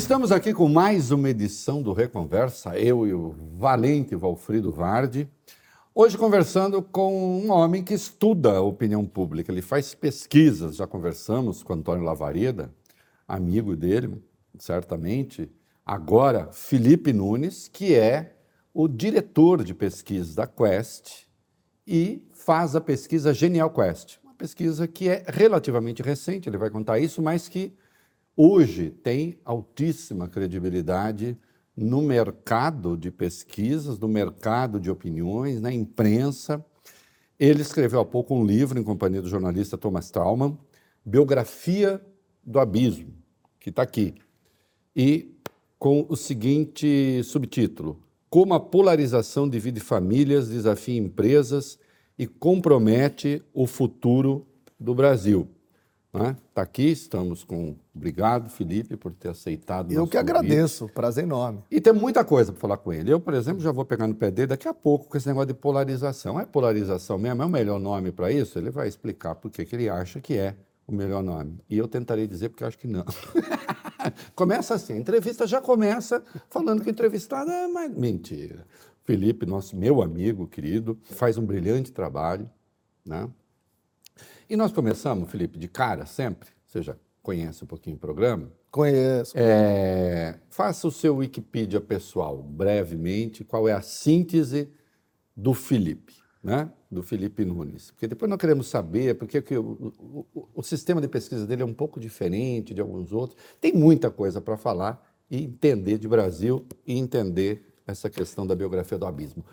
Estamos aqui com mais uma edição do Reconversa, eu e o valente Valfrido Vardi. Hoje conversando com um homem que estuda a opinião pública, ele faz pesquisas, já conversamos com Antônio Lavareda, amigo dele, certamente. Agora, Felipe Nunes, que é o diretor de pesquisa da Quest e faz a pesquisa Genial Quest, uma pesquisa que é relativamente recente, ele vai contar isso, mas que hoje tem altíssima credibilidade no mercado de pesquisas, no mercado de opiniões, na imprensa. Ele escreveu há pouco um livro em companhia do jornalista Thomas Trauman, Biografia do Abismo, que está aqui, e com o seguinte subtítulo: Como a polarização divide famílias, desafia empresas e compromete o futuro do Brasil. Está né? aqui, estamos com. Obrigado, Felipe, por ter aceitado. Eu que convite. agradeço, prazer enorme. E tem muita coisa para falar com ele. Eu, por exemplo, já vou pegar no pé dele daqui a pouco com esse negócio de polarização. É polarização mesmo? É o melhor nome para isso? Ele vai explicar por que ele acha que é o melhor nome. E eu tentarei dizer porque acho que não. começa assim, a entrevista já começa falando que o entrevistado é mais mentira. Felipe, nosso meu amigo querido, faz um brilhante trabalho, né? E nós começamos, Felipe, de cara sempre. Você já conhece um pouquinho o programa? Conheço. É, faça o seu Wikipedia pessoal, brevemente. Qual é a síntese do Felipe, né? Do Felipe Nunes. Porque depois nós queremos saber porque que o, o, o sistema de pesquisa dele é um pouco diferente de alguns outros. Tem muita coisa para falar e entender de Brasil e entender essa questão da biografia do abismo.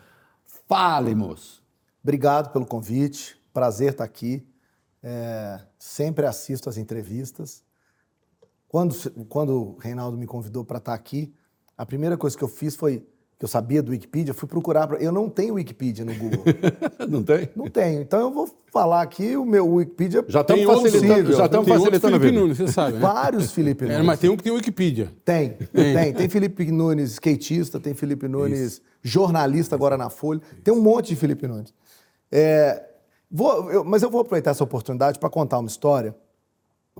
Fale-nos! Obrigado pelo convite. Prazer estar aqui. É, sempre assisto as entrevistas. Quando, quando o Reinaldo me convidou para estar aqui, a primeira coisa que eu fiz foi que eu sabia do Wikipedia, fui procurar. Pra... Eu não tenho Wikipedia no Google. não tem? Não tenho. Então eu vou falar aqui o meu Wikipedia. Já estamos facilitando, já estamos facilitando Felipe Nunes, você sabe. Né? Vários Felipe Nunes. É, mas tem um que tem Wikipedia. Tem, tem. Tem, tem Felipe Nunes skatista, tem Felipe Nunes Isso. jornalista agora na Folha. Isso. Tem um monte de Felipe Nunes. É, Vou, eu, mas eu vou aproveitar essa oportunidade para contar uma história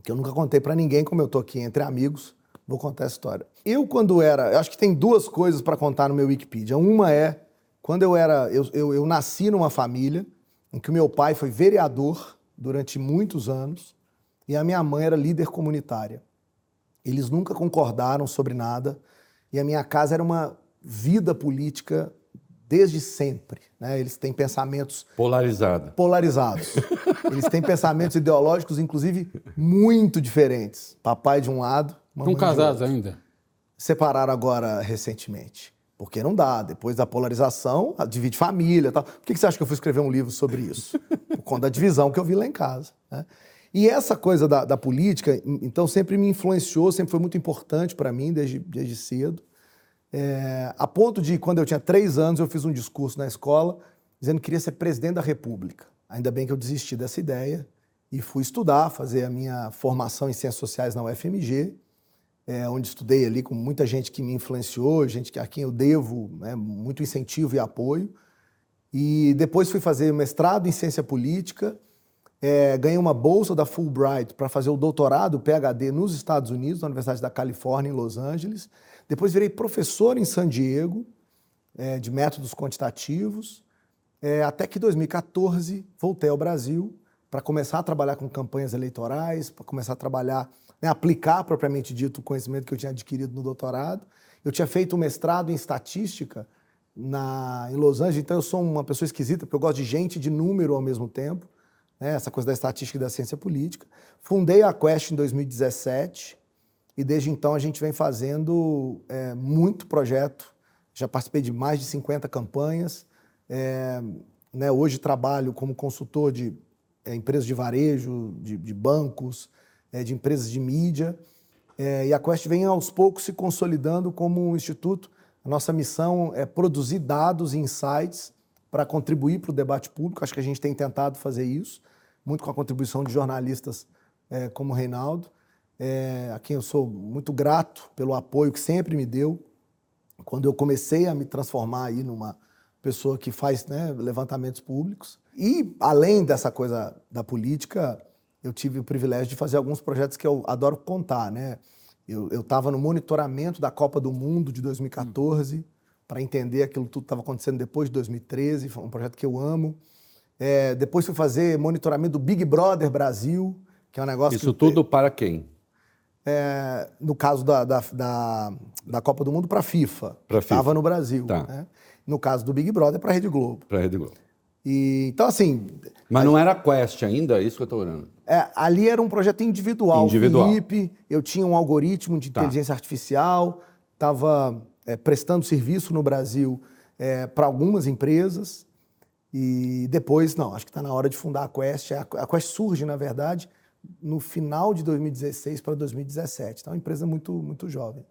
que eu nunca contei para ninguém, como eu estou aqui entre amigos. Vou contar essa história. Eu, quando era. Eu acho que tem duas coisas para contar no meu Wikipedia. Uma é. Quando eu era. Eu, eu, eu nasci numa família em que o meu pai foi vereador durante muitos anos e a minha mãe era líder comunitária. Eles nunca concordaram sobre nada e a minha casa era uma vida política desde sempre. Né? Eles têm pensamentos polarizados. Polarizados. Eles têm pensamentos ideológicos, inclusive, muito diferentes. Papai de um lado, Estão casados ainda? Separaram agora recentemente. Porque não dá. Depois da polarização, divide família tal. Por que você acha que eu fui escrever um livro sobre isso? Por conta da divisão que eu vi lá em casa. Né? E essa coisa da, da, política, então, sempre me influenciou, sempre foi muito importante para mim desde, desde cedo. É, a ponto de, quando eu tinha três anos, eu fiz um discurso na escola dizendo que queria ser presidente da República. Ainda bem que eu desisti dessa ideia e fui estudar, fazer a minha formação em Ciências Sociais na UFMG, é, onde estudei ali com muita gente que me influenciou, gente a quem eu devo né, muito incentivo e apoio. E depois fui fazer mestrado em Ciência Política, é, ganhei uma bolsa da Fulbright para fazer o doutorado, PhD, nos Estados Unidos, na Universidade da Califórnia, em Los Angeles. Depois virei professor em San Diego, é, de métodos quantitativos, é, até que em 2014 voltei ao Brasil para começar a trabalhar com campanhas eleitorais, para começar a trabalhar, né, aplicar propriamente dito o conhecimento que eu tinha adquirido no doutorado. Eu tinha feito um mestrado em estatística na, em Los Angeles, então eu sou uma pessoa esquisita, porque eu gosto de gente de número ao mesmo tempo, né, essa coisa da estatística e da ciência política. Fundei a Quest em 2017, e desde então a gente vem fazendo é, muito projeto. Já participei de mais de 50 campanhas. É, né, hoje trabalho como consultor de é, empresas de varejo, de, de bancos, é, de empresas de mídia. É, e a Quest vem aos poucos se consolidando como um instituto. A nossa missão é produzir dados e insights para contribuir para o debate público. Acho que a gente tem tentado fazer isso, muito com a contribuição de jornalistas é, como o Reinaldo é, a quem eu sou muito grato pelo apoio que sempre me deu. Quando eu comecei a me transformar aí numa pessoa que faz né, levantamentos públicos. E, além dessa coisa da política, eu tive o privilégio de fazer alguns projetos que eu adoro contar, né? Eu estava no monitoramento da Copa do Mundo de 2014 para entender aquilo tudo que estava acontecendo depois de 2013. Foi um projeto que eu amo. É, depois fui fazer monitoramento do Big Brother Brasil, que é um negócio Isso que, tudo para quem? É, no caso da, da, da, da Copa do Mundo, para a FIFA. Estava no Brasil. Tá. né? No caso do Big Brother, para a Rede Globo. Para a Rede Globo. E, então, assim, Mas não era Quest ainda, é isso que eu estou olhando. é, ali era um projeto individual. Individual. Felipe, eu tinha um algoritmo de Tá. inteligência artificial, estava prestando serviço no Brasil para algumas empresas. E depois, não, acho que está na hora de fundar a Quest. A, a Quest surge, na verdade, no final de 2016 para 2017. Então, é uma empresa muito, muito jovem.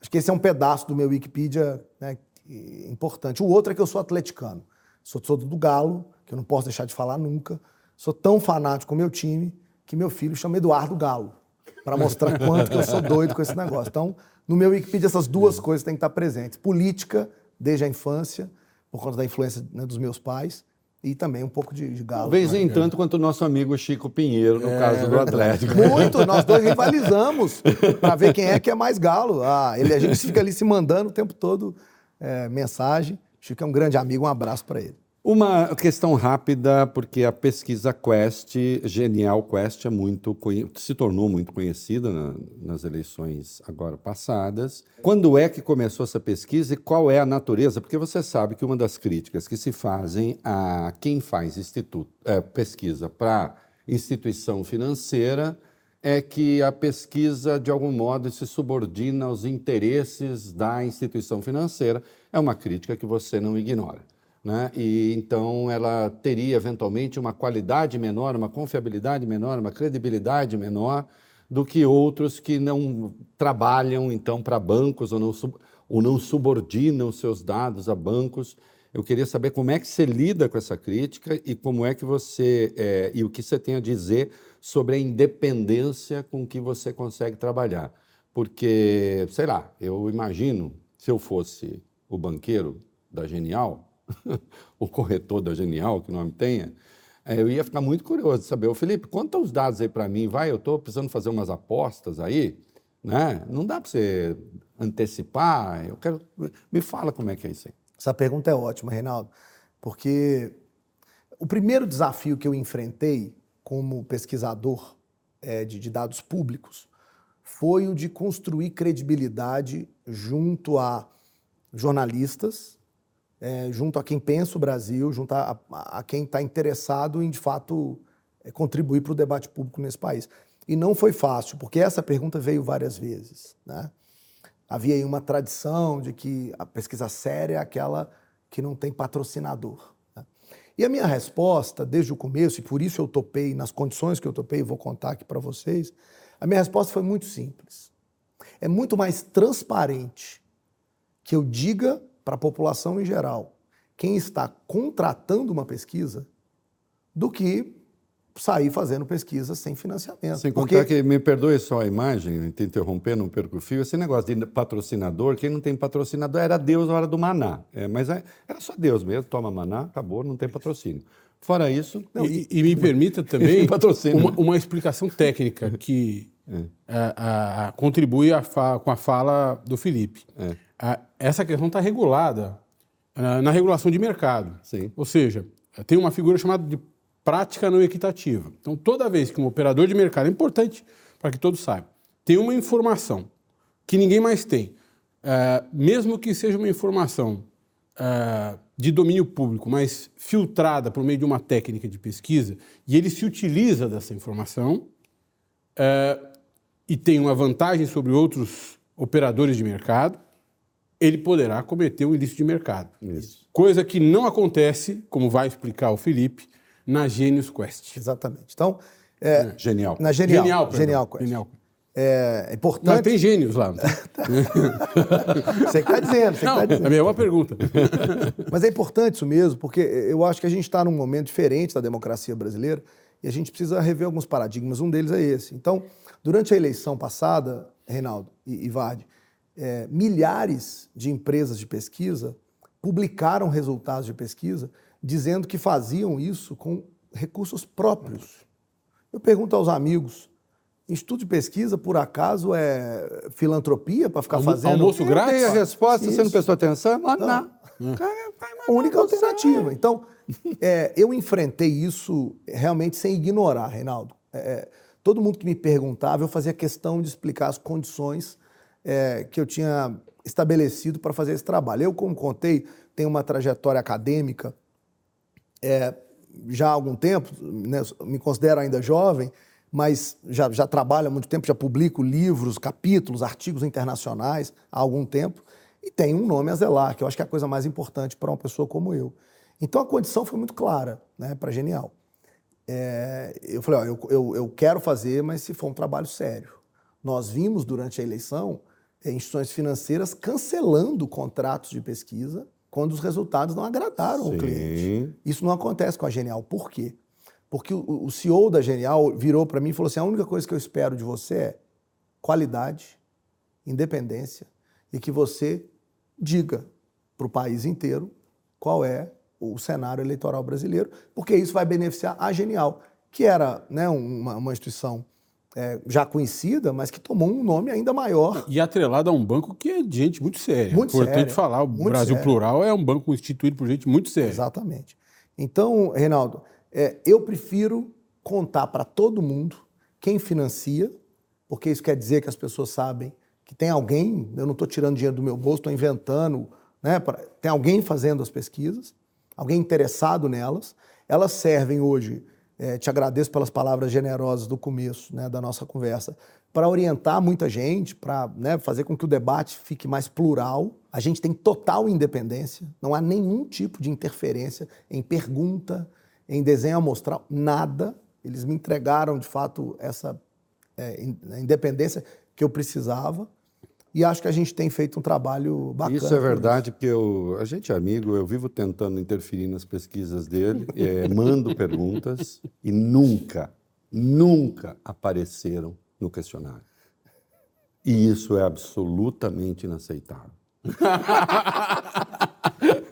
Acho que esse é um pedaço do meu Wikipedia né, que- importante. O outro é que eu sou atleticano. Sou, sou do Galo, que eu não posso deixar de falar nunca. Sou tão fanático com o meu time que meu filho chama Eduardo Galo, para mostrar quanto que eu sou doido com esse negócio. Então, no meu Wikipedia, essas duas coisas têm que estar presentes. Política, desde a infância, por conta da influência né, dos meus pais, e também um pouco de, de Galo. Talvez nem tanto quanto o nosso amigo Chico Pinheiro, no caso do Atlético. Muito, nós dois rivalizamos para ver quem é que é mais galo. Ah, ele, a gente fica ali se mandando o tempo todo é, mensagem. Chico é um grande amigo, um abraço para ele. Uma questão rápida, porque a pesquisa Quest, Genial Quest, é muito, se tornou muito conhecida na- nas eleições agora passadas. Quando é que começou essa pesquisa e qual é a natureza? Porque você sabe que uma das críticas que se fazem a quem faz instituto, eh, pesquisa para instituição financeira é que a pesquisa, de algum modo, se subordina aos interesses da instituição financeira. É uma crítica que você não ignora. Né? E então ela teria eventualmente uma qualidade menor, uma confiabilidade menor, uma credibilidade menor do que outros que não trabalham então para bancos ou não, ou não subordinam seus dados a bancos. Eu queria saber como é que você lida com essa crítica e como é que você eh, e o que você tem a dizer sobre a independência com que você consegue trabalhar, porque sei lá, eu imagino se eu fosse o banqueiro da Genial o corretor da Genial, que nome tenha, eh, eu ia ficar muito curioso de saber, ô Felipe, conta os dados aí para mim, vai, eu estou precisando fazer umas apostas aí, né? Não dá para você antecipar, eu quero... Me fala como é que é isso aí. Essa pergunta é ótima, Reinaldo, porque o primeiro desafio que eu enfrentei como pesquisador eh, de, de dados públicos foi o de construir credibilidade junto a jornalistas, eh, junto a quem pensa o Brasil, junto a, a- quem está interessado em, de fato, eh, contribuir para o debate público nesse país. E não foi fácil, porque essa pergunta veio várias vezes. Né? Havia aí uma tradição de que a pesquisa séria é aquela que não tem patrocinador. né? E a minha resposta, desde o começo, e por isso eu topei, nas condições que eu topei, vou contar aqui para vocês, a minha resposta foi muito simples. É muito mais transparente que eu diga para a população em geral quem está contratando uma pesquisa do que sair fazendo pesquisa sem financiamento. Sem Porque contar que, me perdoe só a imagem, te interromper, não perco o fio, esse negócio de patrocinador, quem não tem patrocinador era Deus na hora do maná. É, mas é- era só Deus mesmo, toma maná, acabou, não tem patrocínio. Fora isso, E, e me permita também uma, uma explicação técnica que a- a- a- contribui a fa- com a fala do Felipe. A- essa questão está regulada ah, na regulação de mercado. Sim. Ou seja, tem uma figura chamada de prática não equitativa. Então, toda vez que um operador de mercado, é importante para que todos saibam, tem uma informação que ninguém mais tem, ah, mesmo que seja uma informação de domínio público, mas filtrada por meio de uma técnica de pesquisa, e ele se utiliza dessa informação e tem uma vantagem sobre outros operadores de mercado, ele poderá cometer um ilícito de mercado. Isso. Coisa que não acontece, como vai explicar o Felipe, na Genius Quest. Exatamente. Então, é, genial. na Genial, Genial, Genial. Quest. Genial. É Não, importante. tem gênios lá. Você que está dizendo, você que Não, tá dizendo. a é uma pergunta. Mas é importante isso mesmo, porque eu acho que a gente está num momento diferente da democracia brasileira e a gente precisa rever alguns paradigmas. Um deles é esse. Então, durante a eleição passada, Reinaldo e, e é, milhares de empresas de pesquisa publicaram resultados de pesquisa dizendo que faziam isso com recursos próprios. Eu pergunto aos amigos, Instituto de pesquisa, por acaso, é filantropia para ficar Almo- fazendo. almoço Eu grátis? dei a resposta, você não Isso. prestou atenção? Cara, vai, mas a única alternativa. Então, é, eu enfrentei isso realmente sem ignorar, Reinaldo. É, todo mundo que me perguntava, eu fazia questão de explicar as condições é, que eu tinha estabelecido para fazer esse trabalho. Eu, como contei, tenho uma trajetória acadêmica é, já há algum tempo, né, me considero ainda jovem, mas já, já trabalho há muito tempo, já publico livros, capítulos, artigos internacionais há algum tempo, e tenho um nome a zelar, que eu acho que é a coisa mais importante para uma pessoa como eu. Então a condição foi muito clara né, para Genial. É, eu falei, ó, eu, eu, eu quero fazer, mas se for um trabalho sério. Nós vimos durante a eleição instituições financeiras cancelando contratos de pesquisa quando os resultados não agradaram Sim. cliente. Isso não acontece com a Genial. Por quê? Porque o, o CEO da Genial virou para mim e falou assim: a única coisa que eu espero de você é qualidade, independência e que você diga para o país inteiro qual é o cenário eleitoral brasileiro, porque isso vai beneficiar a Genial, que era né, uma, uma instituição é, já conhecida, mas que tomou um nome ainda maior. E atrelado a um banco que é de gente muito séria. Muito Importante séria, falar, o Brasil séria. Plural é um banco instituído por gente muito séria. Exatamente. Então, Reinaldo, é, eu prefiro contar para todo mundo quem financia, porque isso quer dizer que as pessoas sabem que tem alguém, eu não estou tirando dinheiro do meu bolso, estou inventando, né, pra- tem alguém fazendo as pesquisas, alguém interessado nelas. Elas servem hoje, é, te agradeço pelas palavras generosas do começo né, da nossa conversa, para orientar muita gente, para né, fazer com que o debate fique mais plural. A gente tem total independência, não há nenhum tipo de interferência em pergunta, em desenho amostral, nada. Eles me entregaram, de fato, essa é, in- independência que eu precisava. E acho que a gente tem feito um trabalho bacana. Isso é verdade, porque eu, a gente é amigo, eu vivo tentando interferir nas pesquisas dele, eh, mando perguntas e nunca, nunca apareceram no questionário. E isso é absolutamente inaceitável.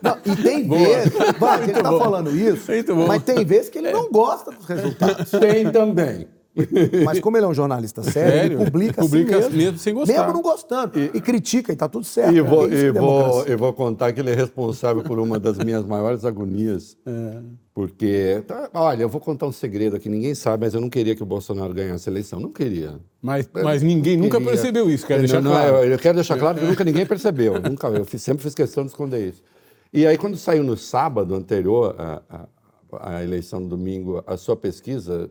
Não, e tem vezes, vai, ele tá falando isso, mas tem vezes que ele não gosta dos resultados. Tem também. Mas como ele é um jornalista sério, Sério? ele publica, Publica assim mesmo, mesmo sem gostar. Mesmo não gostando. E, critica, e tá tudo certo. E é vou, que e é vou, democracia. e vou contar que ele é responsável por uma das minhas maiores agonias. Porque, tá, olha, eu vou contar um segredo aqui, ninguém sabe, mas eu não queria que o Bolsonaro ganhasse a eleição. Não queria. Mas, mas ninguém nunca Queria. percebeu isso, quero deixar Não, não, claro. eu, eu quero deixar claro que nunca ninguém percebeu. nunca, eu fiz- sempre fiz questão de esconder isso. E aí, quando saiu no sábado anterior à, à- à eleição do domingo, a sua pesquisa,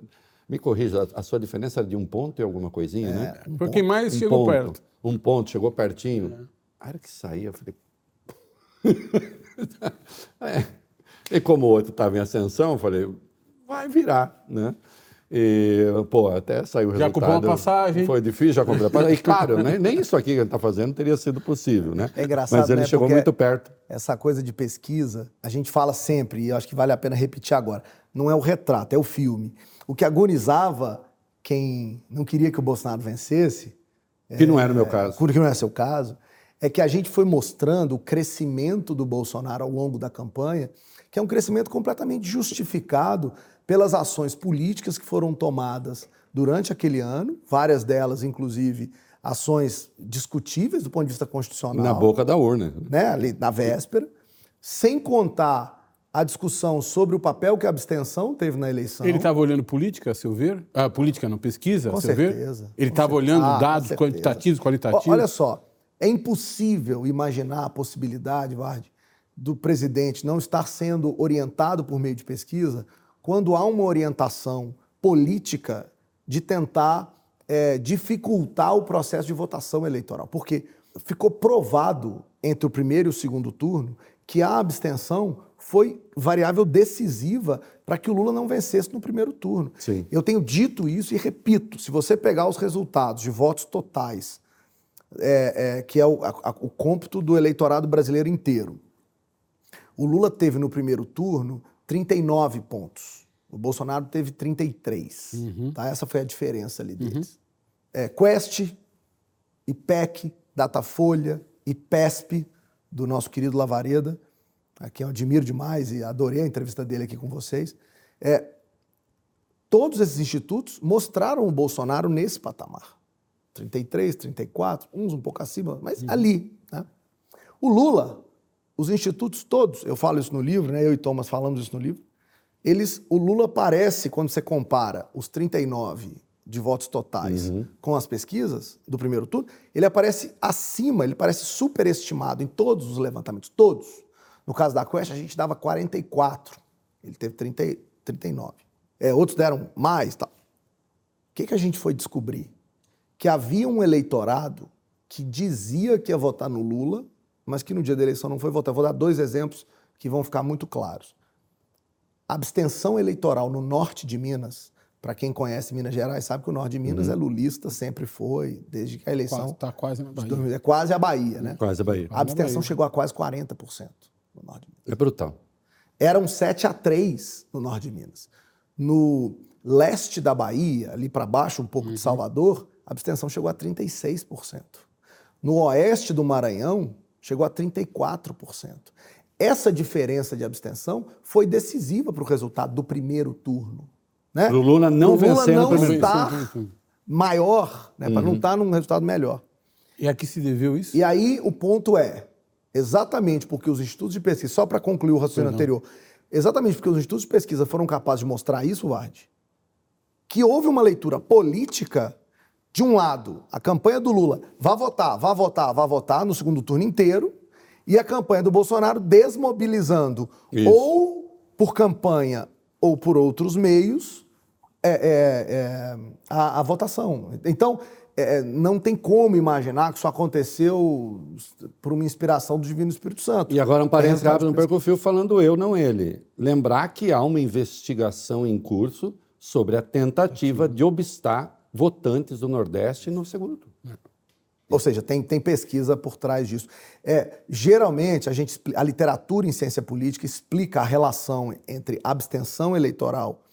me corrija, a, a sua diferença era de um ponto e alguma coisinha, né? Foi quem mais Um chegou ponto, perto. Um ponto, chegou pertinho. A hora que saía, eu falei. É. E como o outro estava em ascensão, eu falei, vai virar, né? E, pô, até saiu o Já resultado. comprou uma passagem. Foi difícil, já comprei a passagem. E claro, né, nem isso aqui que ele está fazendo teria sido possível, né? É engraçado, Mas ele né, chegou porque- muito perto. Essa coisa de pesquisa, a gente fala sempre, e eu acho que vale a pena repetir agora. Não é o retrato, é o filme. O que agonizava quem não queria que o Bolsonaro vencesse, Que não era o meu caso. porque não é seu caso, é que a gente foi mostrando o crescimento do Bolsonaro ao longo da campanha, que é um crescimento completamente justificado pelas ações políticas que foram tomadas durante aquele ano, várias delas, inclusive, ações discutíveis do ponto de vista constitucional Na boca da urna. né, ali na véspera, sem contar a discussão sobre o papel que a abstenção teve na eleição. Ele estava olhando política, a seu ver? Ah, política não, pesquisa, Com a seu ver? certeza, Ele com estava olhando Ah, dados quantitativos, qualitativos? Olha só, é impossível imaginar a possibilidade, Vardy, do presidente não estar sendo orientado por meio de pesquisa quando há uma orientação política de tentar é, dificultar o processo de votação eleitoral. Porque ficou provado entre o primeiro e o segundo turno que a abstenção foi variável decisiva para que o Lula não vencesse no primeiro turno. Sim. Eu tenho dito isso e repito: se você pegar os resultados de votos totais, é, é, que é o, a- o cômputo do eleitorado brasileiro inteiro, o Lula teve no primeiro turno 39 pontos. O Bolsonaro teve 33. Tá? Essa foi a diferença ali deles. É, Quest, IPEC, Datafolha, IPESP, do nosso querido Lavareda, a quem eu admiro demais e adorei a entrevista dele aqui com vocês. É, Todos esses institutos mostraram o Bolsonaro nesse patamar. 33, 34, uns um pouco acima, mas ali. Né? O Lula, os institutos todos, eu falo isso no livro, né? eu e Thomas falamos isso no livro, eles, o Lula parece, quando você compara os 39 de votos totais uhum. com as pesquisas do primeiro turno, ele aparece acima, ele parece superestimado em todos os levantamentos, todos. No caso da Quest, a gente dava 44, ele teve 30, 39. É, outros deram mais. Tal. O que, que a gente foi descobrir? Que havia um eleitorado que dizia que ia votar no Lula, mas que no dia da eleição não foi votar. vou dar dois exemplos que vão ficar muito claros. A abstenção eleitoral no norte de Minas para quem conhece Minas Gerais, sabe que o norte de Minas uhum. é lulista, sempre foi, desde que a eleição. Está quase, tá quase na Bahia. É quase a Bahia, né? Quase a Bahia. A abstenção Bahia. chegou a quase 40% no norte de Minas. É brutal. Eram 7 a 3 no norte de Minas. No leste da Bahia, ali para baixo, um pouco uhum. de Salvador, a abstenção chegou a 36%. No oeste do Maranhão, chegou a 34%. Essa diferença de abstenção foi decisiva para o resultado do primeiro turno. Né? O Lula não vencendo não estar maior, né? Uhum. para não estar num resultado melhor. E a que se deveu isso? E aí o ponto é, exatamente porque os institutos de pesquisa, só para concluir o raciocínio anterior, exatamente porque os institutos de pesquisa foram capazes de mostrar isso, Vard, que houve uma leitura política de um lado, a campanha do Lula, vá votar, vá votar, vá votar no segundo turno inteiro, e a campanha do Bolsonaro desmobilizando isso. ou por campanha ou por outros meios é, é, é, a, a, votação. Então, é, não tem como imaginar que isso aconteceu por uma inspiração do Divino Espírito Santo. E agora um parênteses rápido no Percofil falando eu, não ele. Lembrar que há uma investigação em curso sobre a tentativa de obstar votantes do Nordeste no segundo turno. Ou seja, tem, tem pesquisa por trás disso. É, geralmente, a, gente, a literatura em ciência política explica a relação entre abstenção eleitoral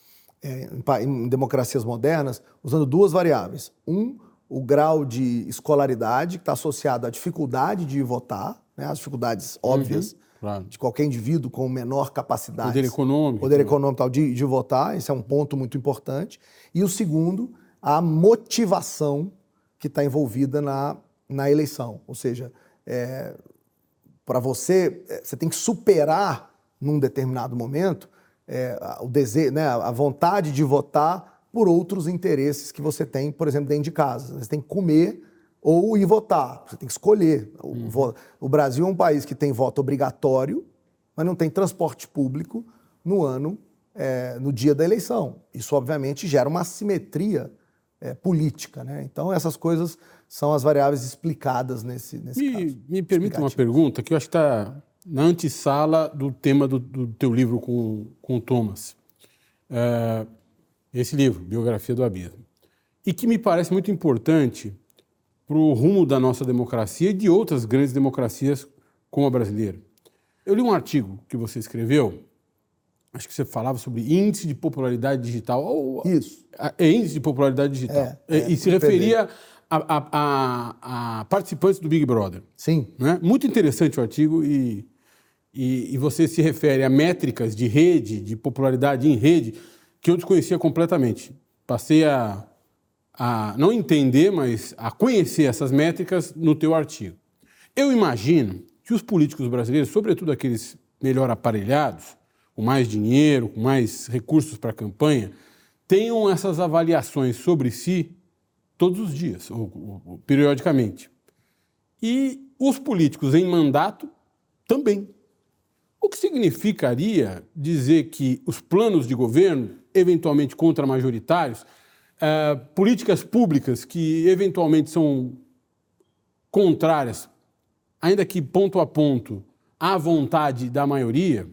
é, em, em, democracias modernas usando duas variáveis. Um, o grau de escolaridade, que está associado à dificuldade de votar, né, as dificuldades uhum, óbvias uhum, claro. de qualquer indivíduo com menor capacidade. Poder econômico. Poder econômico tal, de, de votar, esse é um ponto muito importante. E o segundo, a motivação que está envolvida na na eleição. Ou seja, é, para você, é, você tem que superar num determinado momento é, o desejo, né, a vontade de votar por outros interesses que você tem, por exemplo, dentro de casa. Você tem que comer ou ir votar. Você tem que escolher. Uhum. O, o Brasil é um país que tem voto obrigatório, mas não tem transporte público no ano, é, no dia da eleição. Isso, obviamente, gera uma assimetria é, política. Né? Então, essas coisas são as variáveis explicadas nesse, nesse me, caso. Me permita uma pergunta que eu acho que está na antessala do tema do, do, teu livro com, com o Thomas. É, esse livro, Biografia do Abismo. E que me parece muito importante para o rumo da nossa democracia e de outras grandes democracias como a brasileira. Eu li um artigo que você escreveu, acho que você falava sobre índice de popularidade digital. Ou, Isso. É índice de popularidade digital. É, é, e se referia a, a, a, participantes do Big Brother. Sim. Né? Muito interessante o artigo e, e, e, você se refere a métricas de rede, de popularidade em rede, que eu desconhecia completamente. Passei a, a não entender, mas a conhecer essas métricas no teu artigo. Eu imagino que os políticos brasileiros, sobretudo aqueles melhor aparelhados, com mais dinheiro, com mais recursos para a campanha, tenham essas avaliações sobre si todos os dias, ou, ou, periodicamente. E os políticos em mandato também. O que significaria dizer que os planos de governo, eventualmente contra-majoritários, eh, políticas públicas que eventualmente são contrárias, ainda que ponto a ponto, à vontade da maioria,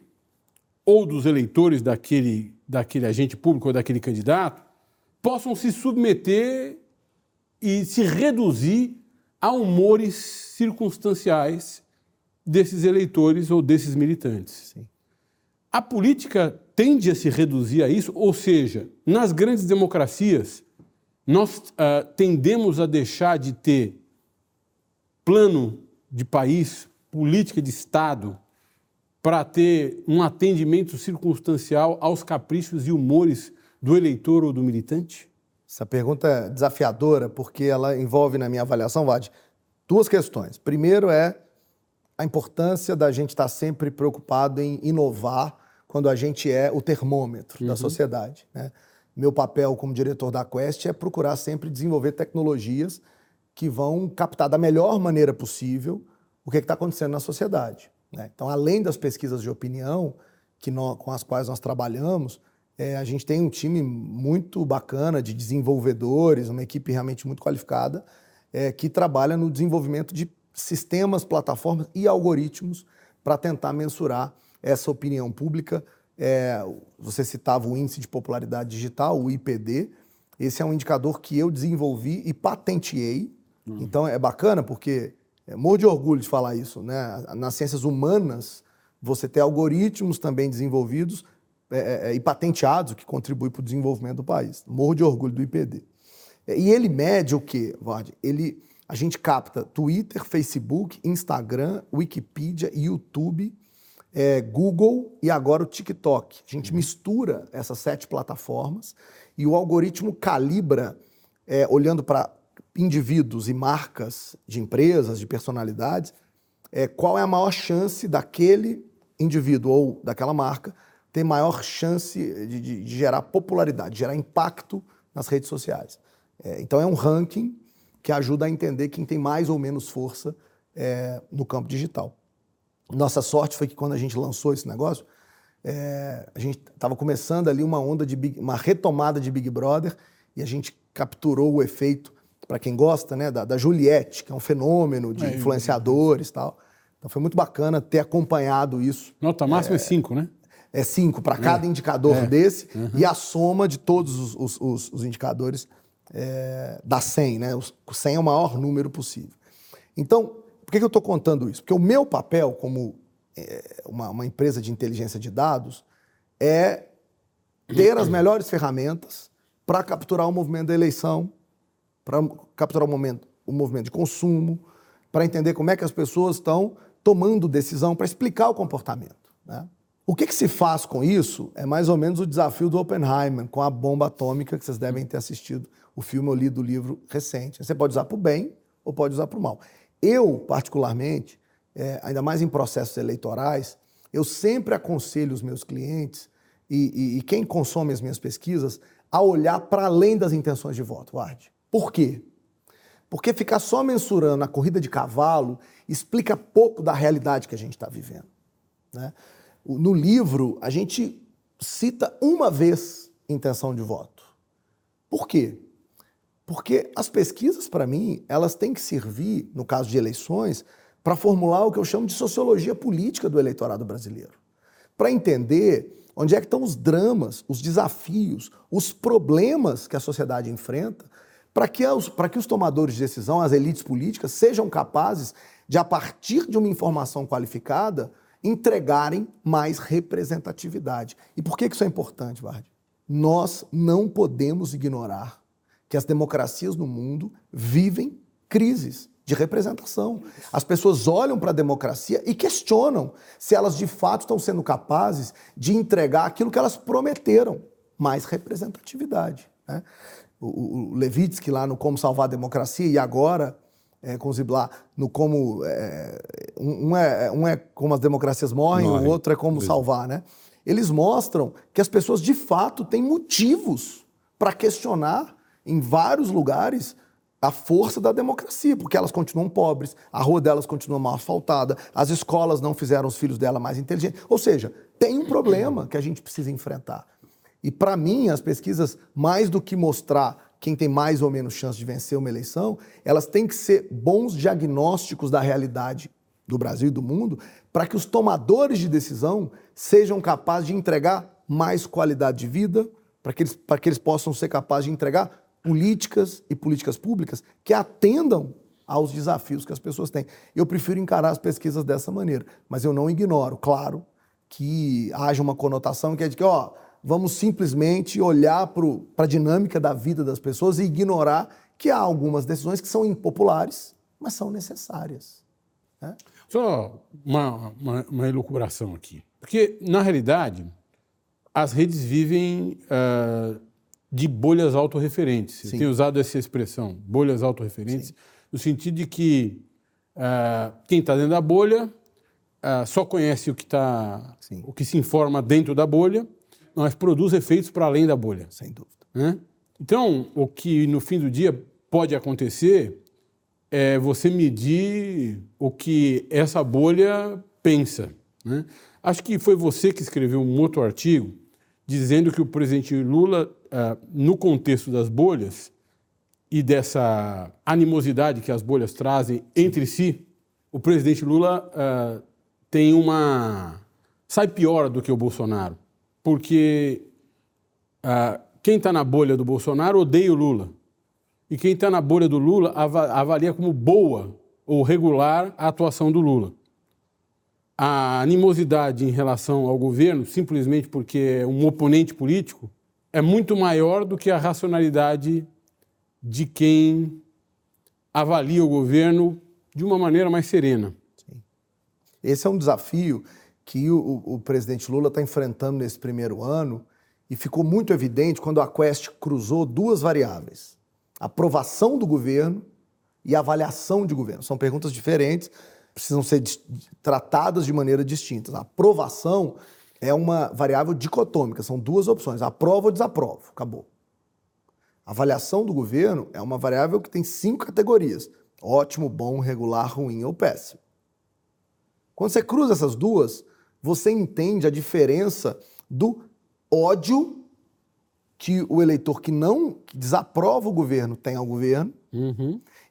ou dos eleitores daquele, daquele agente público ou daquele candidato, possam se submeter e se reduzir a humores circunstanciais desses eleitores ou desses militantes. Sim. A política tende a se reduzir a isso, ou seja, nas grandes democracias, nós uh, tendemos a deixar de ter plano de país, política de Estado, para ter um atendimento circunstancial aos caprichos e humores do eleitor ou do militante? Essa pergunta é desafiadora porque ela envolve, na minha avaliação, Vade, duas questões. Primeiro é a importância da gente estar sempre preocupado em inovar quando a gente é o termômetro uhum. da sociedade. Né? Meu papel como diretor da Quest é procurar sempre desenvolver tecnologias que vão captar da melhor maneira possível o que está acontecendo na sociedade. Né? Então, além das pesquisas de opinião que nós, com as quais nós trabalhamos, é, a gente tem um time muito bacana de desenvolvedores, uma equipe realmente muito qualificada, é, que trabalha no desenvolvimento de sistemas, plataformas e algoritmos para tentar mensurar essa opinião pública. É, você citava o Índice de Popularidade Digital, o IPD. Esse é um indicador que eu desenvolvi e patenteei. Uhum. Então é bacana porque é, morro de orgulho de falar isso. Né? Nas ciências humanas, você tem algoritmos também desenvolvidos é, é, é, e patenteados que contribuem para o desenvolvimento do país. Morro de orgulho do IPD. É, e ele mede o quê, Vard? Ele, a gente capta Twitter, Facebook, Instagram, Wikipedia, YouTube, é, Google e agora o TikTok. A gente uhum. mistura essas sete plataformas e o algoritmo calibra, é, olhando para indivíduos e marcas de empresas, de personalidades, é, qual é a maior chance daquele indivíduo ou daquela marca ter maior chance de, de, de gerar popularidade, de gerar impacto nas redes sociais. É, então é um ranking que ajuda a entender quem tem mais ou menos força é, no campo digital. Nossa sorte foi que quando a gente lançou esse negócio, é, a gente estava começando ali uma onda de Big, uma retomada de Big Brother e a gente capturou o efeito para quem gosta, né, da, da, Juliette, que é um fenômeno de é, influenciadores e tal. Então foi muito bacana ter acompanhado isso. Nota máxima é, é cinco, né? É cinco para cada é, indicador é, desse uhum. e a soma de todos os, os, os, os indicadores é, dá 100, né? O 100 é o maior número possível. Então, por que, eu estou contando isso? Porque o meu papel como é, uma, uma empresa de inteligência de dados é ter as melhores ferramentas para capturar o movimento da eleição, para capturar o, momento, o movimento de consumo, para entender como é que as pessoas estão tomando decisão, para explicar o comportamento. Né? O que, que, se faz com isso é mais ou menos o desafio do Oppenheimer com a bomba atômica, que vocês devem ter assistido o filme ou lido o livro recente. Você pode usar para o bem ou pode usar para o mal. Eu, particularmente, é, ainda mais em processos eleitorais, eu sempre aconselho os meus clientes e, e, e quem consome as minhas pesquisas a olhar para além das intenções de voto, Ward. Por quê? Porque ficar só mensurando a corrida de cavalo explica pouco da realidade que a gente está vivendo. Né? No livro, a gente cita uma vez intenção de voto. Por quê? Porque as pesquisas, para mim, elas têm que servir, no caso de eleições, para formular o que eu chamo de sociologia política do eleitorado brasileiro. Para entender onde é que estão os dramas, os desafios, os problemas que a sociedade enfrenta, para que, os, que os tomadores de decisão, as elites políticas, sejam capazes de, a partir de uma informação qualificada, entregarem mais representatividade. E por que isso é importante, Vard? Nós não podemos ignorar que as democracias no mundo vivem crises de representação. As pessoas olham para a democracia e questionam se elas de fato estão sendo capazes de entregar aquilo que elas prometeram, mais representatividade. Né? O, o Levitsky lá no Como Salvar a Democracia e agora é, com o Ziblar no como. É, um, é, um é como as democracias morrem, Morre. o outro é como salvar, né? Eles mostram que as pessoas de fato têm motivos para questionar em vários lugares a força da democracia, porque elas continuam pobres, a rua delas continua mal asfaltada, as escolas não fizeram os filhos dela mais inteligentes. Ou seja, tem um problema que a gente precisa enfrentar. E para mim, as pesquisas, mais do que mostrar quem tem mais ou menos chance de vencer uma eleição, elas têm que ser bons diagnósticos da realidade do Brasil e do mundo, para que os tomadores de decisão sejam capazes de entregar mais qualidade de vida, para que eles, que eles possam ser capazes de entregar políticas e políticas públicas que atendam aos desafios que as pessoas têm. Eu prefiro encarar as pesquisas dessa maneira, mas eu não ignoro, claro, que haja uma conotação que é de que, ó, vamos simplesmente olhar para a dinâmica da vida das pessoas e ignorar que há algumas decisões que são impopulares, mas são necessárias. Né? Só uma, uma, uma elucubração aqui. Porque, na realidade, as redes vivem uh, de bolhas autorreferentes. Sim. Eu tenho usado essa expressão, bolhas autorreferentes, no sentido de que ah, quem está dentro da bolha ah, só conhece o que, tá, Sim. o que se informa dentro da bolha, mas produz efeitos para além da bolha. Sem dúvida. né? Então, o que no fim do dia pode acontecer é você medir o que essa bolha pensa. né? Acho que foi você que escreveu um outro artigo dizendo que o presidente Lula, ah, no contexto das bolhas e dessa animosidade que as bolhas trazem entre si, o presidente Lula ah, tem uma. sai pior do que o Bolsonaro. Porque ah, quem está na bolha do Bolsonaro odeia o Lula. E quem está na bolha do Lula ava- avalia como boa ou regular a atuação do Lula. A animosidade em relação ao governo, simplesmente porque é um oponente político, é muito maior do que a racionalidade de quem avalia o governo de uma maneira mais serena. Esse é um desafio que o, o- o presidente Lula está enfrentando nesse primeiro ano e ficou muito evidente quando a Quest cruzou duas variáveis: aprovação do governo e avaliação de governo. São perguntas diferentes, precisam ser tratadas de maneira distinta. A aprovação é uma variável dicotômica, são duas opções: aprovo ou desaprovo, acabou. A avaliação do governo é uma variável que tem cinco categorias: ótimo, bom, regular, ruim ou péssimo. Quando você cruza essas duas, você entende a diferença do ódio que o eleitor que não que desaprova o governo tem ao governo,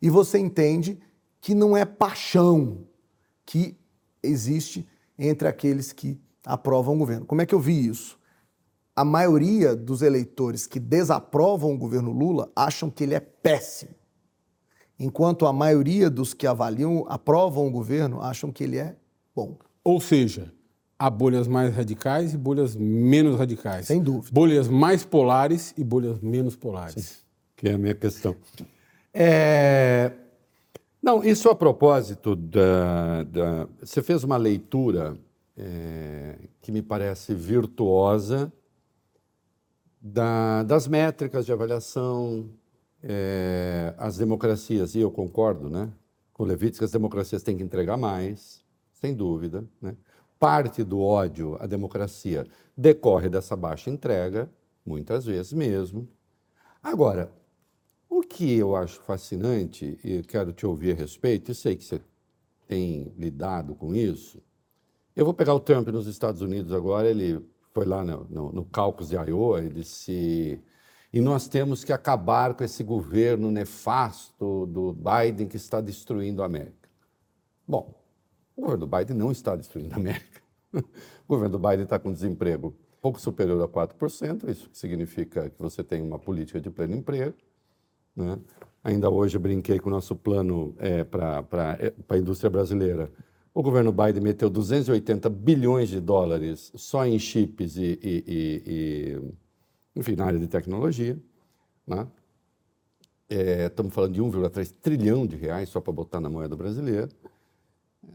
e você entende que não é paixão que existe entre aqueles que aprovam o governo. Como é que eu vi isso? A maioria dos eleitores que desaprovam o governo Lula acham que ele é péssimo, enquanto a maioria dos que avaliam, aprovam o governo, acham que ele é bom. Ou seja, há bolhas mais radicais e bolhas menos radicais. Sem dúvida. Bolhas mais polares e bolhas menos polares. que é a minha questão. É, Não, isso a propósito da. da- Você fez uma leitura é, que me parece virtuosa da- das métricas de avaliação, é, as democracias, e eu concordo né, com o Levitsky, que as democracias têm que entregar mais, sem dúvida. Né? Parte do ódio à democracia decorre dessa baixa entrega, muitas vezes mesmo. Agora, o que eu acho fascinante, e quero te ouvir a respeito, e sei que você tem lidado com isso, eu vou pegar o Trump nos Estados Unidos agora, ele foi lá no, no, no caucus de Iowa, ele disse, e nós temos que acabar com esse governo nefasto do Biden que está destruindo a América. Bom, o governo do Biden não está destruindo a América. O governo do Biden está com desemprego pouco superior a 4%, isso significa que você tem uma política de pleno emprego. Né? Ainda hoje brinquei com o nosso plano é, para a indústria brasileira. O governo Biden meteu 280 bilhões de dólares só em chips e, e- e- e, enfim, na área de tecnologia. Né? É, estamos falando de 1,3 trilhão de reais só para botar na moeda brasileira.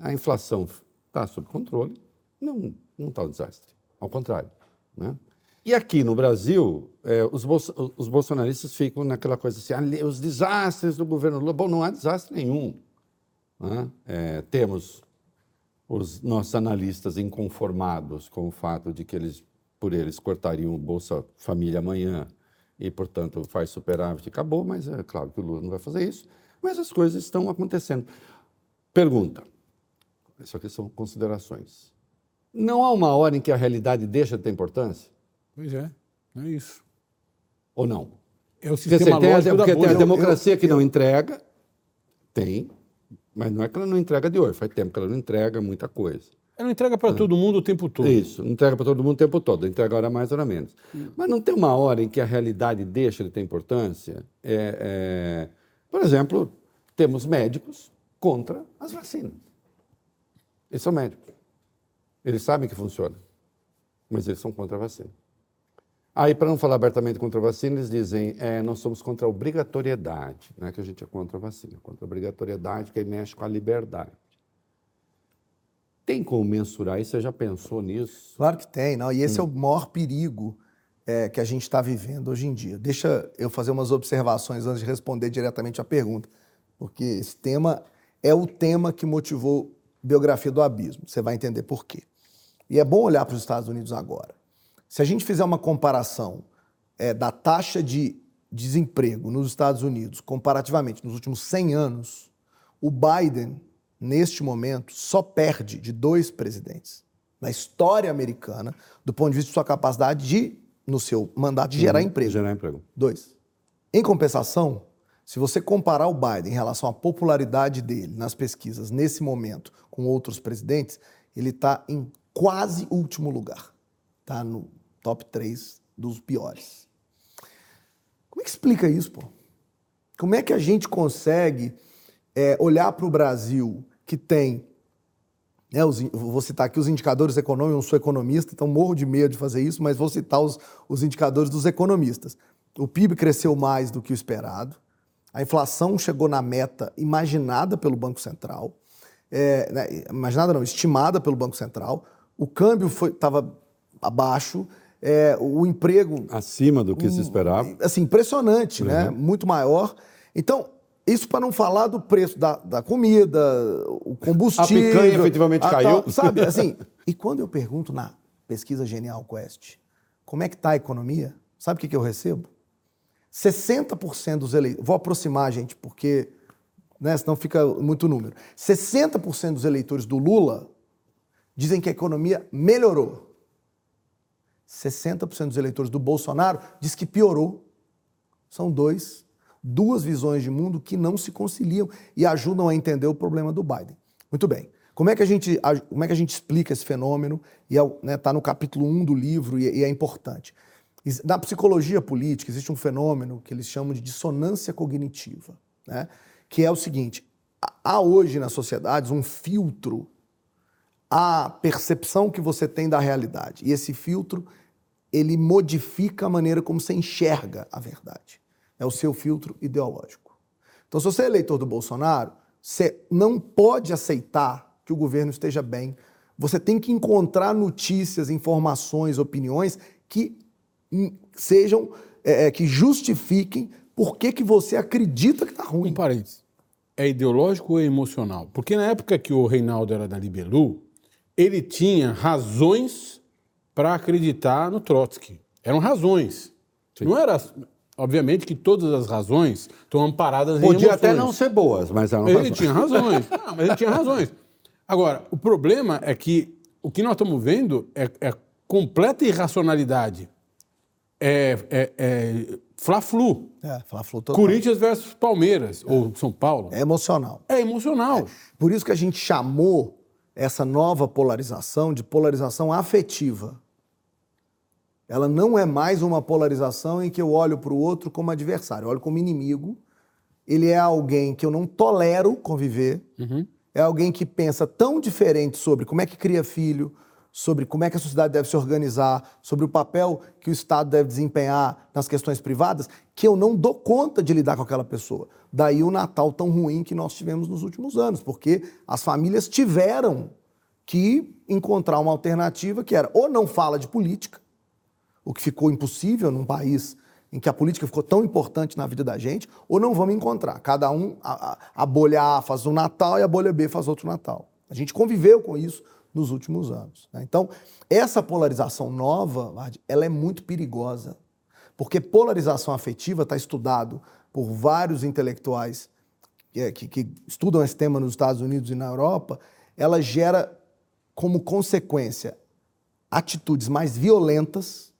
A inflação está sob controle. Não não está um desastre. Ao contrário. Né? E aqui no Brasil, é, os, bolso- os bolsonaristas ficam naquela coisa assim, "Ali, os desastres do governo Lula. Bom, não há desastre nenhum. né? É, temos os nossos analistas inconformados com o fato de que eles, por eles, cortariam o Bolsa Família amanhã e, portanto, faz superávit acabou, mas é claro que o Lula não vai fazer isso. Mas as coisas estão acontecendo. Pergunta. Isso aqui são considerações. Não há uma hora em que a realidade deixa de ter importância? Pois é, é isso. Ou não? É o Porque, sistema tem, a, da porque tem a democracia que não entrega, tem, mas não é que ela não entrega de hoje, faz tempo que ela não entrega muita coisa. Ela não entrega para todo mundo o tempo todo. Isso, não entrega para todo mundo o tempo todo, entrega hora mais, hora menos. Mas não tem uma hora em que a realidade deixa de ter importância? É, é, por exemplo, temos médicos contra as vacinas. Eles são médicos. Eles sabem que funciona, mas eles são contra a vacina. Aí, para não falar abertamente contra a vacina, eles dizem é, nós somos contra a obrigatoriedade, não é que a gente é contra a vacina, contra a obrigatoriedade que aí mexe com a liberdade. Tem como mensurar isso? Você já pensou nisso? Claro que tem, não. E esse é o maior perigo é, que a gente está vivendo hoje em dia. Deixa eu fazer umas observações antes de responder diretamente à pergunta, porque esse tema é o tema que motivou Biografia do Abismo. Você vai entender por quê. E é bom olhar para os Estados Unidos agora. Se a gente fizer uma comparação é, da taxa de desemprego nos Estados Unidos, comparativamente nos últimos 100 anos, o Biden, neste momento, só perde de dois presidentes na história americana, do ponto de vista de sua capacidade de, no seu mandato, de gerar emprego. Gerar emprego. Dois. Em compensação, se você comparar o Biden em relação à popularidade dele nas pesquisas nesse momento com outros presidentes, ele está em quase último lugar. Está no top 3 dos piores. Como é que explica isso, pô? Como é que a gente consegue é, olhar para o Brasil que tem. Né, os, vou citar aqui os indicadores econômicos, eu não sou economista, então morro de medo de fazer isso, mas vou citar os, os indicadores dos economistas. O PIB cresceu mais do que o esperado, a inflação chegou na meta imaginada pelo Banco Central, é, né, imaginada não, estimada pelo Banco Central, o câmbio estava abaixo, é, o emprego. Acima do que um, se esperava. Assim, impressionante, né? uhum. né? Muito maior. Então, isso para não falar do preço da, da, comida, o combustível. A picanha efetivamente caiu. Tal, sabe, assim. e quando eu pergunto na pesquisa Genial Quest, como é que está a economia? Sabe o que, que eu recebo? 60% dos eleitores. Vou aproximar, gente, porque né, senão fica muito número. 60% dos eleitores do Lula dizem que a economia melhorou. 60% dos eleitores do Bolsonaro diz que piorou. São dois duas visões de mundo que não se conciliam e ajudam a entender o problema do Biden. Muito bem. Como é que a gente, como é que a gente explica esse fenômeno? E está é, né, tá no capítulo 1 do livro e, e é importante. Na psicologia política existe um fenômeno que eles chamam de dissonância cognitiva, né? que é o seguinte: há hoje nas sociedades um filtro à percepção que você tem da realidade. E esse filtro ele modifica a maneira como você enxerga a verdade. É o seu filtro ideológico. Então, se você é eleitor do Bolsonaro, você não pode aceitar que o governo esteja bem. Você tem que encontrar notícias, informações, opiniões que hum, sejam, é, é, que justifiquem por que, que você acredita que está ruim. Um parênteses. É ideológico ou é emocional? Porque na época que o Reinaldo era da Libelu, ele tinha razões para acreditar no Trotsky. Eram razões. Sim. Não era Obviamente que todas as razões estão amparadas Podia em Podia até não ser boas, mas eram Ele razões. tinha razões. Não, mas ele tinha razões. Agora, o problema é que o que nós estamos vendo é, é completa irracionalidade. É, é, é Fla-Flu. É, Fla-Flu total. Corinthians versus Palmeiras, é. ou São Paulo. É emocional. É emocional. É. Por isso que a gente chamou essa nova polarização de polarização afetiva. Ela não é mais uma polarização em que eu olho para o outro como adversário, eu olho como inimigo. Ele é alguém que eu não tolero conviver. Uhum. É alguém que pensa tão diferente sobre como é que cria filho, sobre como é que a sociedade deve se organizar, sobre o papel que o Estado deve desempenhar nas questões privadas, que eu não dou conta de lidar com aquela pessoa. Daí o Natal tão ruim que nós tivemos nos últimos anos, porque as famílias tiveram que encontrar uma alternativa que era ou não fala de política, o que ficou impossível num país em que a política ficou tão importante na vida da gente, ou não vamos encontrar. Cada um, a, a, bolha A faz um Natal e a bolha B faz outro Natal. A gente conviveu com isso nos últimos anos. Né? Então, essa polarização nova, ela é muito perigosa, porque polarização afetiva está estudado por vários intelectuais que, é, que, que estudam esse tema nos Estados Unidos e na Europa, ela gera como consequência atitudes mais violentas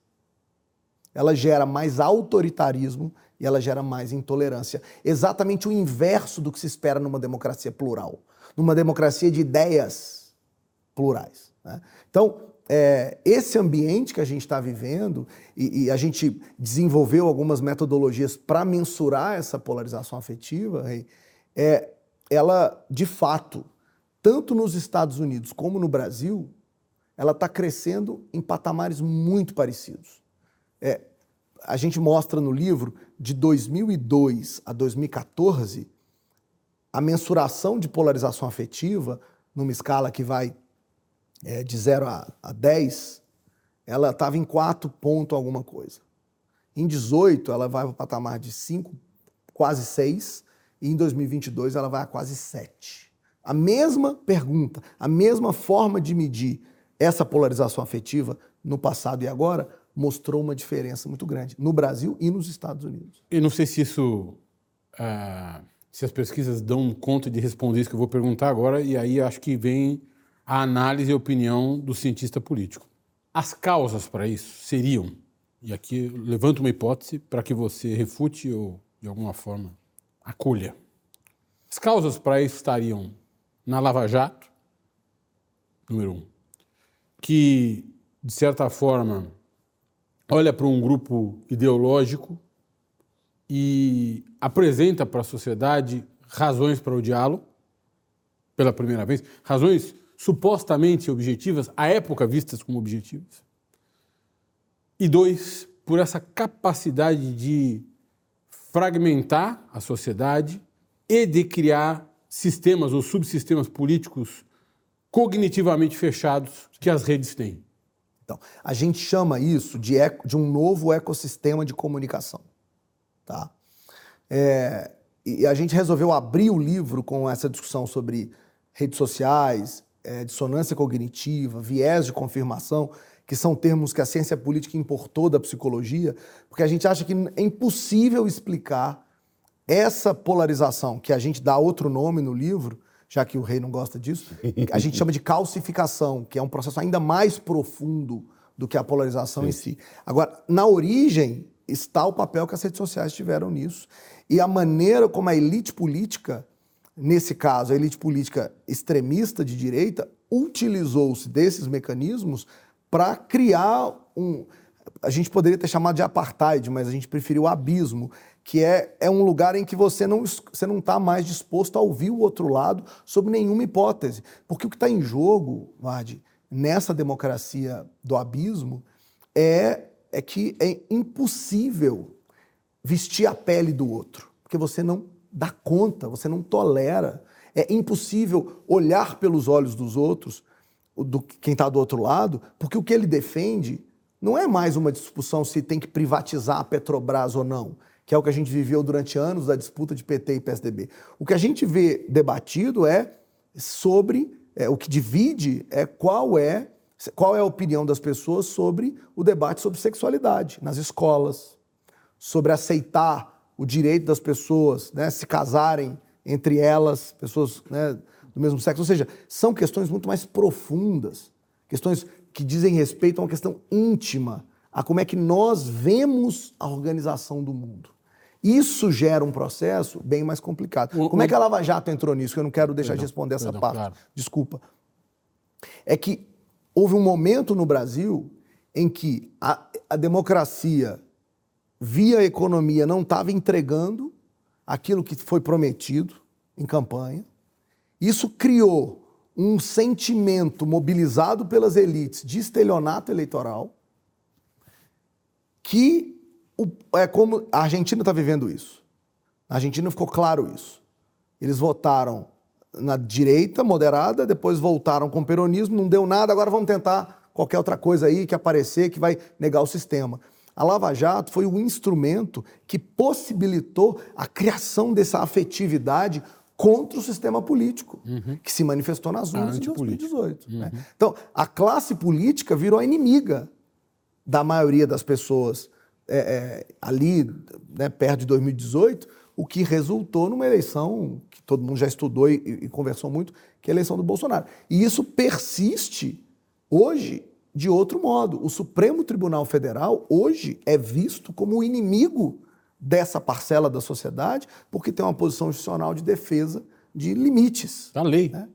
ela gera mais autoritarismo e ela gera mais intolerância. Exatamente o inverso do que se espera numa democracia plural, numa democracia de ideias plurais. Né? Então, é, esse ambiente que a gente está vivendo, e, e, a gente desenvolveu algumas metodologias para mensurar essa polarização afetiva, é, ela, de fato, tanto nos Estados Unidos como no Brasil, ela está crescendo em patamares muito parecidos. É, a gente mostra no livro, de 2002 a 2014, a mensuração de polarização afetiva, numa escala que vai é, de 0 a, a 10, ela estava em 4 ponto alguma coisa. Em 18, ela vai para o patamar de 5, quase 6, e em 2022 ela vai a quase 7. A mesma pergunta, a mesma forma de medir essa polarização afetiva no passado e agora mostrou uma diferença muito grande no Brasil e nos Estados Unidos. Eu não sei se isso, ah, se as pesquisas dão conta de responder isso que eu vou perguntar agora, e aí acho que vem a análise e opinião do cientista político. As causas para isso seriam, e aqui levanto uma hipótese para que você refute ou de alguma forma acolha. As causas para isso estariam na Lava Jato, número um, que de certa forma olha para um grupo ideológico e apresenta para a sociedade razões para odiá-lo pela primeira vez, razões supostamente objetivas, à época vistas como objetivas. E dois, por essa capacidade de fragmentar a sociedade e de criar sistemas ou subsistemas políticos cognitivamente fechados que as redes têm. Então, a gente chama isso de, eco, de um novo ecossistema de comunicação. Tá? É, e a gente resolveu abrir o livro com essa discussão sobre redes sociais, é, dissonância cognitiva, viés de confirmação, que são termos que a ciência política importou da psicologia, porque a gente acha que é impossível explicar essa polarização, que a gente dá outro nome no livro, já que o rei não gosta disso, a gente chama de calcificação, que é um processo ainda mais profundo do que a polarização Sim. em si. Agora, na origem está o papel que as redes sociais tiveram nisso e a maneira como a elite política, nesse caso, a elite política extremista de direita, utilizou-se desses mecanismos para criar um. A gente poderia ter chamado de apartheid, mas a gente preferiu abismo, que é, é um lugar em que você não você não está mais disposto a ouvir o outro lado sob nenhuma hipótese. Porque o que está em jogo, Vade, nessa democracia do abismo, é, é que é impossível vestir a pele do outro, porque você não dá conta, você não tolera. É impossível olhar pelos olhos dos outros, do quem está do outro lado, porque o que ele defende não é mais uma discussão se tem que privatizar a Petrobras ou não que é o que a gente viveu durante anos da disputa de PT e PSDB. O que a gente vê debatido é sobre é, o que divide é qual é qual é a opinião das pessoas sobre o debate sobre sexualidade nas escolas, sobre aceitar o direito das pessoas né, se casarem entre elas, pessoas né, do mesmo sexo. Ou seja, são questões muito mais profundas, questões que dizem respeito a uma questão íntima, a como é que nós vemos a organização do mundo. Isso gera um processo bem mais complicado. O, Como é que a Lava Jato entrou nisso? Que eu não quero deixar perdão, de responder essa perdão, parte. Claro. Desculpa. É que houve um momento no Brasil em que a, a democracia, via economia, não estava entregando aquilo que foi prometido em campanha. Isso criou um sentimento mobilizado pelas elites de estelionato eleitoral que o, é como a Argentina está vivendo isso. Na Argentina ficou claro isso. Eles votaram na direita moderada, depois voltaram com o peronismo, não deu nada, agora vamos tentar qualquer outra coisa aí que aparecer que vai negar o sistema. A Lava Jato foi o instrumento que possibilitou a criação dessa afetividade contra o sistema político, uhum. que se manifestou nas urnas de 2018. Uhum. Né? Então, a classe política virou a inimiga da maioria das pessoas é, é, ali, né, perto de 2018, o que resultou numa eleição que todo mundo já estudou e, e, conversou muito, que é a eleição do Bolsonaro. E isso persiste hoje de outro modo. O Supremo Tribunal Federal hoje é visto como o inimigo dessa parcela da sociedade, porque tem uma posição institucional de defesa de limites. Da lei. Né?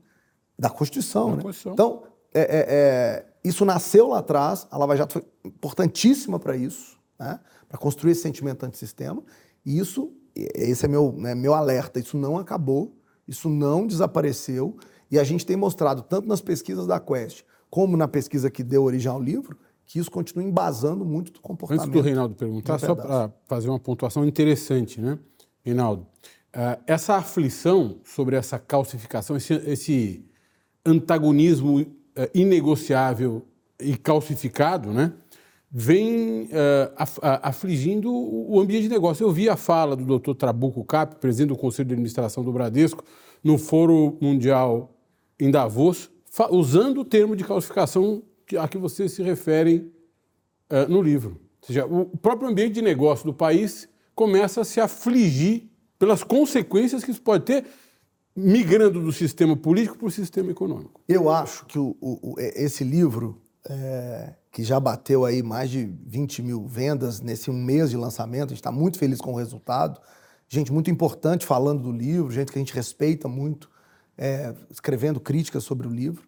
Da Constituição. Da né? Constituição. Então, é, é, é, isso nasceu lá atrás, a Lava Jato foi importantíssima para isso né, para construir esse sentimento antissistema. E isso, esse é meu, né, meu alerta, isso não acabou, isso não desapareceu. E a gente tem mostrado, tanto nas pesquisas da Quest, como na pesquisa que deu origem ao livro, que isso continua embasando muito do comportamento. Antes do Reinaldo perguntar, só para fazer uma pontuação interessante, né, Reinaldo? Uh, essa aflição sobre essa calcificação, esse, esse antagonismo uh, inegociável e calcificado, né? vem af, afligindo o ambiente de negócio. Eu vi a fala do Dr. Trabuco Cap, presidente do Conselho de Administração do Bradesco, no Fórum Mundial em Davos, usando o termo de calcificação a que vocês se referem uh, no livro. Ou seja, o próprio ambiente de negócio do país começa a se afligir pelas consequências que isso pode ter, migrando do sistema político para o sistema econômico. Eu acho que o, o, esse livro é, que já bateu aí mais de 20 mil vendas nesse um mês de lançamento. A gente está muito feliz com o resultado. Gente muito importante falando do livro, gente que a gente respeita muito, é, escrevendo críticas sobre o livro.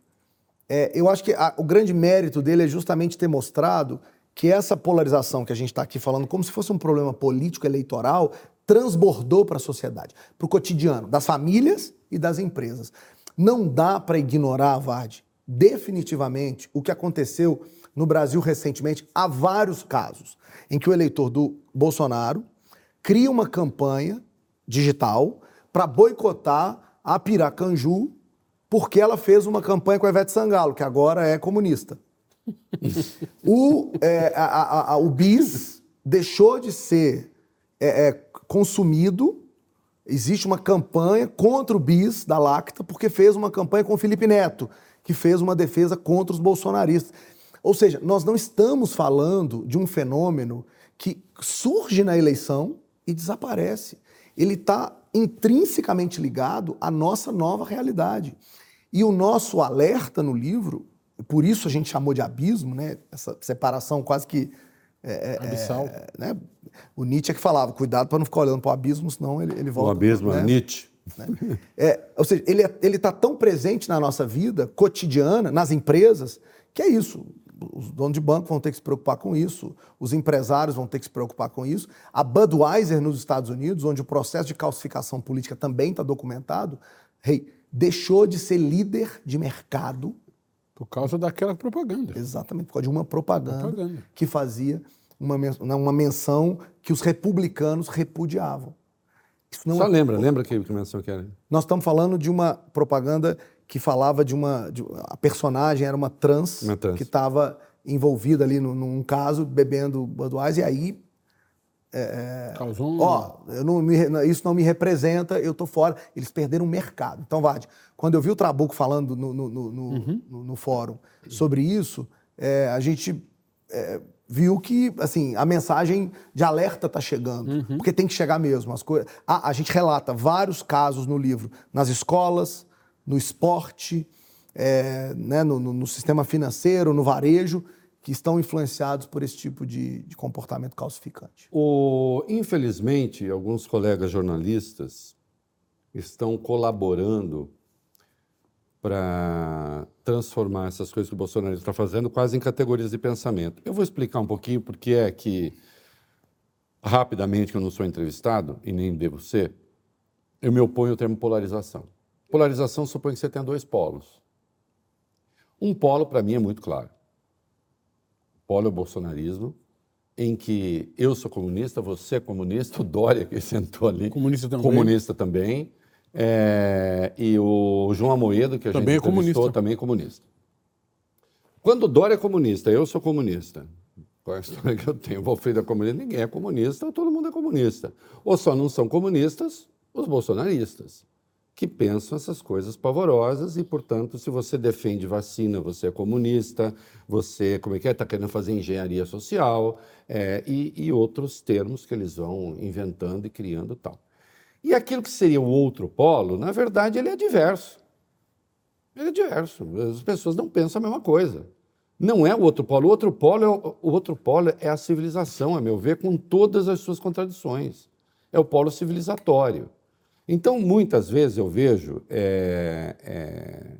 É, eu acho que a, o grande mérito dele é justamente ter mostrado que essa polarização que a gente está aqui falando, como se fosse um problema político eleitoral, transbordou para a sociedade, para o cotidiano, das famílias e das empresas. Não dá para ignorar, Vard, definitivamente o que aconteceu no Brasil recentemente. Há vários casos em que o eleitor do Bolsonaro cria uma campanha digital para boicotar a Piracanju porque ela fez uma campanha com a Ivete Sangalo, que agora é comunista. o, é, a, a, o bis deixou de ser é, é, consumido. Existe uma campanha contra o bis da Lacta, porque fez uma campanha com o Felipe Neto, que fez uma defesa contra os bolsonaristas. Ou seja, nós não estamos falando de um fenômeno que surge na eleição e desaparece. Ele está intrinsecamente ligado à nossa nova realidade. E o nosso alerta no livro, por isso a gente chamou de abismo, né? essa separação quase que. É, é Abissal. É, né? O Nietzsche é que falava: cuidado para não ficar olhando para o abismo, senão ele, ele volta. O abismo né? é Nietzsche. Né? É, ou seja, ele é, está tão presente na nossa vida cotidiana, nas empresas, que é isso. Os donos de banco vão ter que se preocupar com isso, os empresários vão ter que se preocupar com isso. A Budweiser nos Estados Unidos, onde o processo de calcificação política também está documentado, hey, deixou de ser líder de mercado. Por causa daquela propaganda. Exatamente, por causa de uma propaganda, propaganda. que fazia uma, uma menção que os republicanos repudiavam. Só é... lembra, lembra que, que menção que era? Nós estamos falando de uma propaganda que falava de uma. De, a personagem era uma trans, uma trans. que estava envolvida ali num, num, caso, bebendo Budweiser, e aí. É, é Causou um... Ó, não me, isso não me representa, eu tô fora. Eles perderam o mercado. Então, Vade, quando eu vi o Trabuco falando no, no, no, uhum. no, no fórum sobre isso, é, a gente é, viu que assim a mensagem de alerta está chegando, uhum. porque tem que chegar mesmo. As coisas. a gente relata vários casos no livro, nas escolas, no esporte, é, né, no, no, sistema financeiro, no varejo, que estão influenciados por esse tipo de, de comportamento calcificante. O, infelizmente, alguns colegas jornalistas estão colaborando para transformar essas coisas que o Bolsonaro está fazendo quase em categorias de pensamento. Eu vou explicar um pouquinho porque é que, rapidamente, que eu não sou entrevistado, e nem devo ser, eu me oponho ao termo polarização. Polarização supõe que você tenha dois polos. Um polo, para mim, é muito claro. O polo é o bolsonarismo, em que eu sou comunista, você é comunista, o Dória, que sentou ali, comunista também. Comunista também é, e o João Amoedo, que a também gente é comunista. também é comunista. Quando o Dória é comunista, eu sou comunista. Qual é a história que eu tenho? O Valfrido é comunista, ninguém é comunista, todo mundo é comunista. Ou só não são comunistas os bolsonaristas que pensam essas coisas pavorosas e, portanto, se você defende vacina, você é comunista, você, como é que é, está querendo fazer engenharia social é, e, e, outros termos que eles vão inventando e criando tal. E aquilo que seria o outro polo, na verdade, ele é diverso. Ele é diverso. As pessoas não pensam a mesma coisa. Não é o outro polo. O outro polo é, o outro polo é a civilização, a meu ver, com todas as suas contradições. É o polo civilizatório. Então, muitas vezes eu vejo é, é,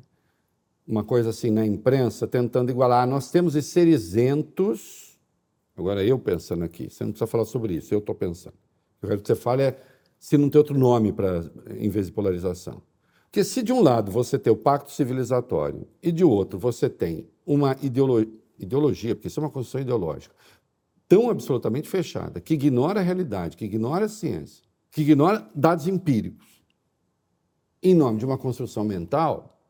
uma coisa assim na imprensa tentando igualar. Nós temos de ser isentos. Agora, eu pensando aqui, você não precisa falar sobre isso, eu estou pensando. Eu quero que você fale é se não tem outro nome para em vez de polarização. Porque se de um lado você tem o pacto civilizatório e de outro você tem uma ideolo ideologia, porque isso é uma construção ideológica, tão absolutamente fechada, que ignora a realidade, que ignora a ciência, que ignora dados empíricos, em nome de uma construção mental,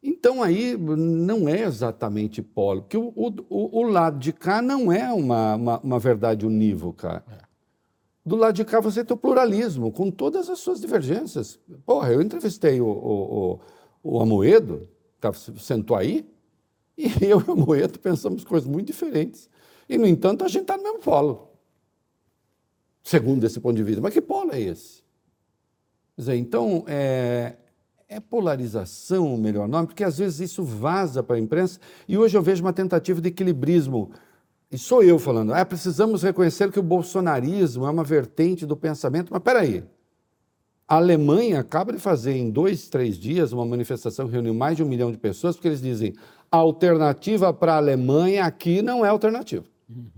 Então aí não é exatamente polo, porque o, o, o lado de cá não é uma, uma, uma verdade unívoca. Do lado de cá você tem o pluralismo, com todas as suas divergências. Porra, eu entrevistei o, o, o, o Amoedo, que sentou aí, e eu e o Amoedo pensamos coisas muito diferentes. E, no entanto, a gente está no mesmo polo, segundo esse ponto de vista. Mas que polo é esse? Quer dizer, então, é, é polarização o melhor nome? Porque às vezes isso vaza para a imprensa e hoje eu vejo uma tentativa de equilibrismo. E sou eu falando, ah, precisamos reconhecer que o bolsonarismo é uma vertente do pensamento. Mas peraí, a Alemanha acaba de fazer em dois, três dias uma manifestação que reuniu mais de um milhão de pessoas, porque eles dizem a alternativa para a Alemanha aqui não é alternativa. Uhum.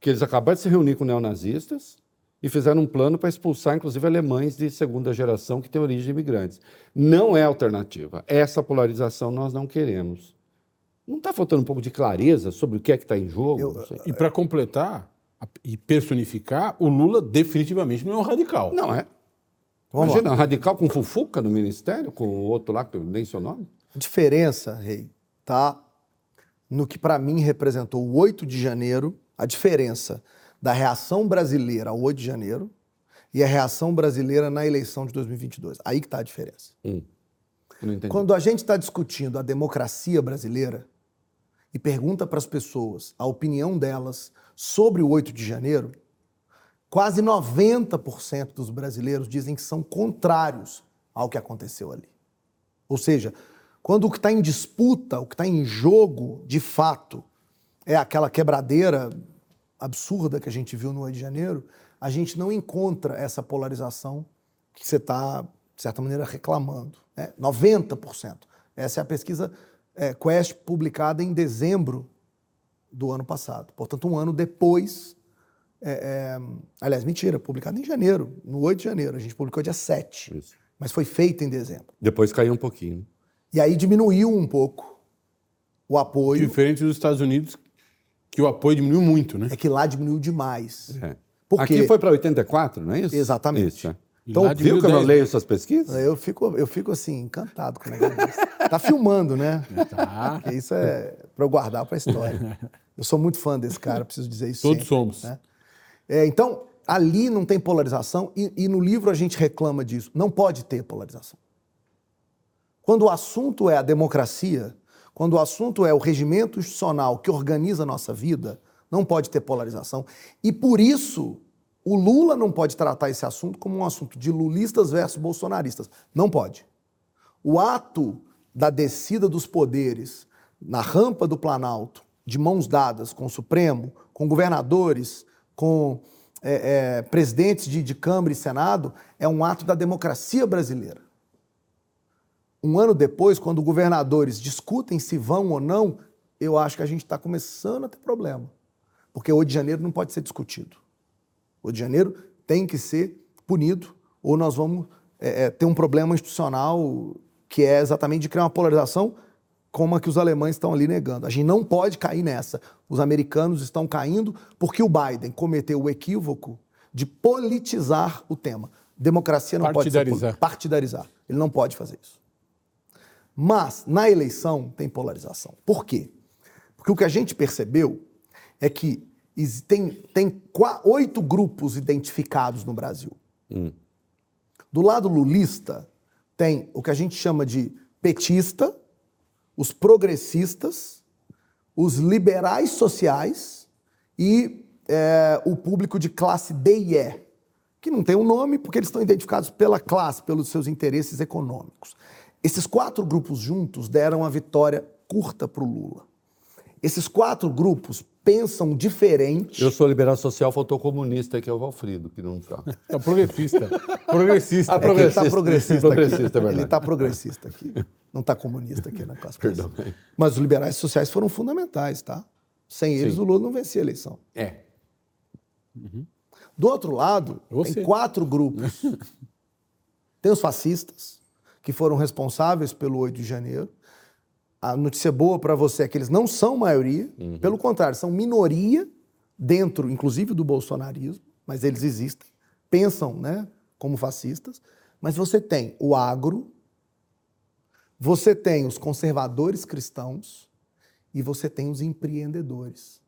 Que eles acabaram de se reunir com neonazistas, e fizeram um plano para expulsar, inclusive, alemães de segunda geração que têm origem de imigrantes. Não é alternativa. Essa polarização nós não queremos. Não está faltando um pouco de clareza sobre o que é que está em jogo? Eu, e para completar e personificar, o Lula definitivamente não é um radical. Não é. Vamos Imagina, lá. um radical com fufuca no ministério, com o outro lá, que nem seu nome. A diferença, Rei, tá no que para mim representou o 8 de janeiro, a diferença da reação brasileira ao 8 de janeiro e a reação brasileira na eleição de 2022. Aí que está a diferença. Hum. Quando a gente está discutindo a democracia brasileira e pergunta para as pessoas a opinião delas sobre o 8 de janeiro, quase 90% dos brasileiros dizem que são contrários ao que aconteceu ali. Ou seja, quando o que está em disputa, o que está em jogo, de fato, é aquela quebradeira absurda que a gente viu no 8 de janeiro, a gente não encontra essa polarização que você está, de certa maneira, reclamando. Né? 90%. Essa é a pesquisa é, Quest publicada em dezembro do ano passado. Portanto, um ano depois. É, é, aliás, mentira, publicada em janeiro, no 8 de janeiro. A gente publicou dia 7. Isso. Mas foi feita em dezembro. Depois caiu um pouquinho. E aí diminuiu um pouco o apoio. Diferente dos Estados Unidos, que o apoio diminuiu muito, né? É que lá diminuiu demais. É. Aqui foi para 84, não é isso? Exatamente. Isso, é. Então, viu que eu não leio suas pesquisas? Eu fico, eu fico assim, encantado com o negócio Tá filmando, né? Tá. Porque isso é para eu guardar para a história. Eu sou muito fã desse cara, preciso dizer isso. Todos sempre, somos. Né? É, então, ali não tem polarização e, e no livro a gente reclama disso. Não pode ter polarização. Quando o assunto é a democracia, quando o assunto é o regimento institucional que organiza a nossa vida, não pode ter polarização. E por isso, o Lula não pode tratar esse assunto como um assunto de lulistas versus bolsonaristas. Não pode. O ato da descida dos poderes na rampa do Planalto, de mãos dadas com o Supremo, com governadores, com é, é, presidentes de, de Câmara e Senado, é um ato da democracia brasileira um ano depois, quando governadores discutem se vão ou não, eu acho que a gente está começando a ter problema. Porque o 8 de janeiro não pode ser discutido. O 8 de janeiro tem que ser punido, ou nós vamos é, é, ter um problema institucional que é exatamente de criar uma polarização como a que os alemães estão ali negando. A gente não pode cair nessa. Os americanos estão caindo porque o Biden cometeu o equívoco de politizar o tema. Democracia não pode ser partidarizar. Ele não pode fazer isso. Mas na eleição tem polarização. Por quê? Porque o que a gente percebeu é que tem, tem oito grupos identificados no Brasil. Hum. Do lado lulista, tem o que a gente chama de petista, os progressistas, os liberais sociais e é, o público de classe D e E, que não tem um nome porque eles estão identificados pela classe, pelos seus interesses econômicos. Esses quatro grupos juntos deram a vitória curta para o Lula. Esses quatro grupos pensam diferente. Eu sou liberal social, faltou comunista, que é o Valfrido, que não está. É progressista. progressista. Ah, progressista. É ele está progressista, progressista aqui. É ele está progressista aqui. Não está comunista aqui na classe. Perdão. Mas os liberais sociais foram fundamentais, tá? Sem eles, Sim. o Lula não vencia a eleição. É. Uhum. Do outro lado, Você. tem quatro grupos. tem os fascistas, que foram responsáveis pelo 8 de janeiro. A notícia boa para você é que eles não são maioria, uhum. pelo contrário, são minoria dentro, inclusive, do bolsonarismo, mas eles existem, pensam né, como fascistas. Mas você tem o agro, Você tem os conservadores cristãos e você tem os empreendedores.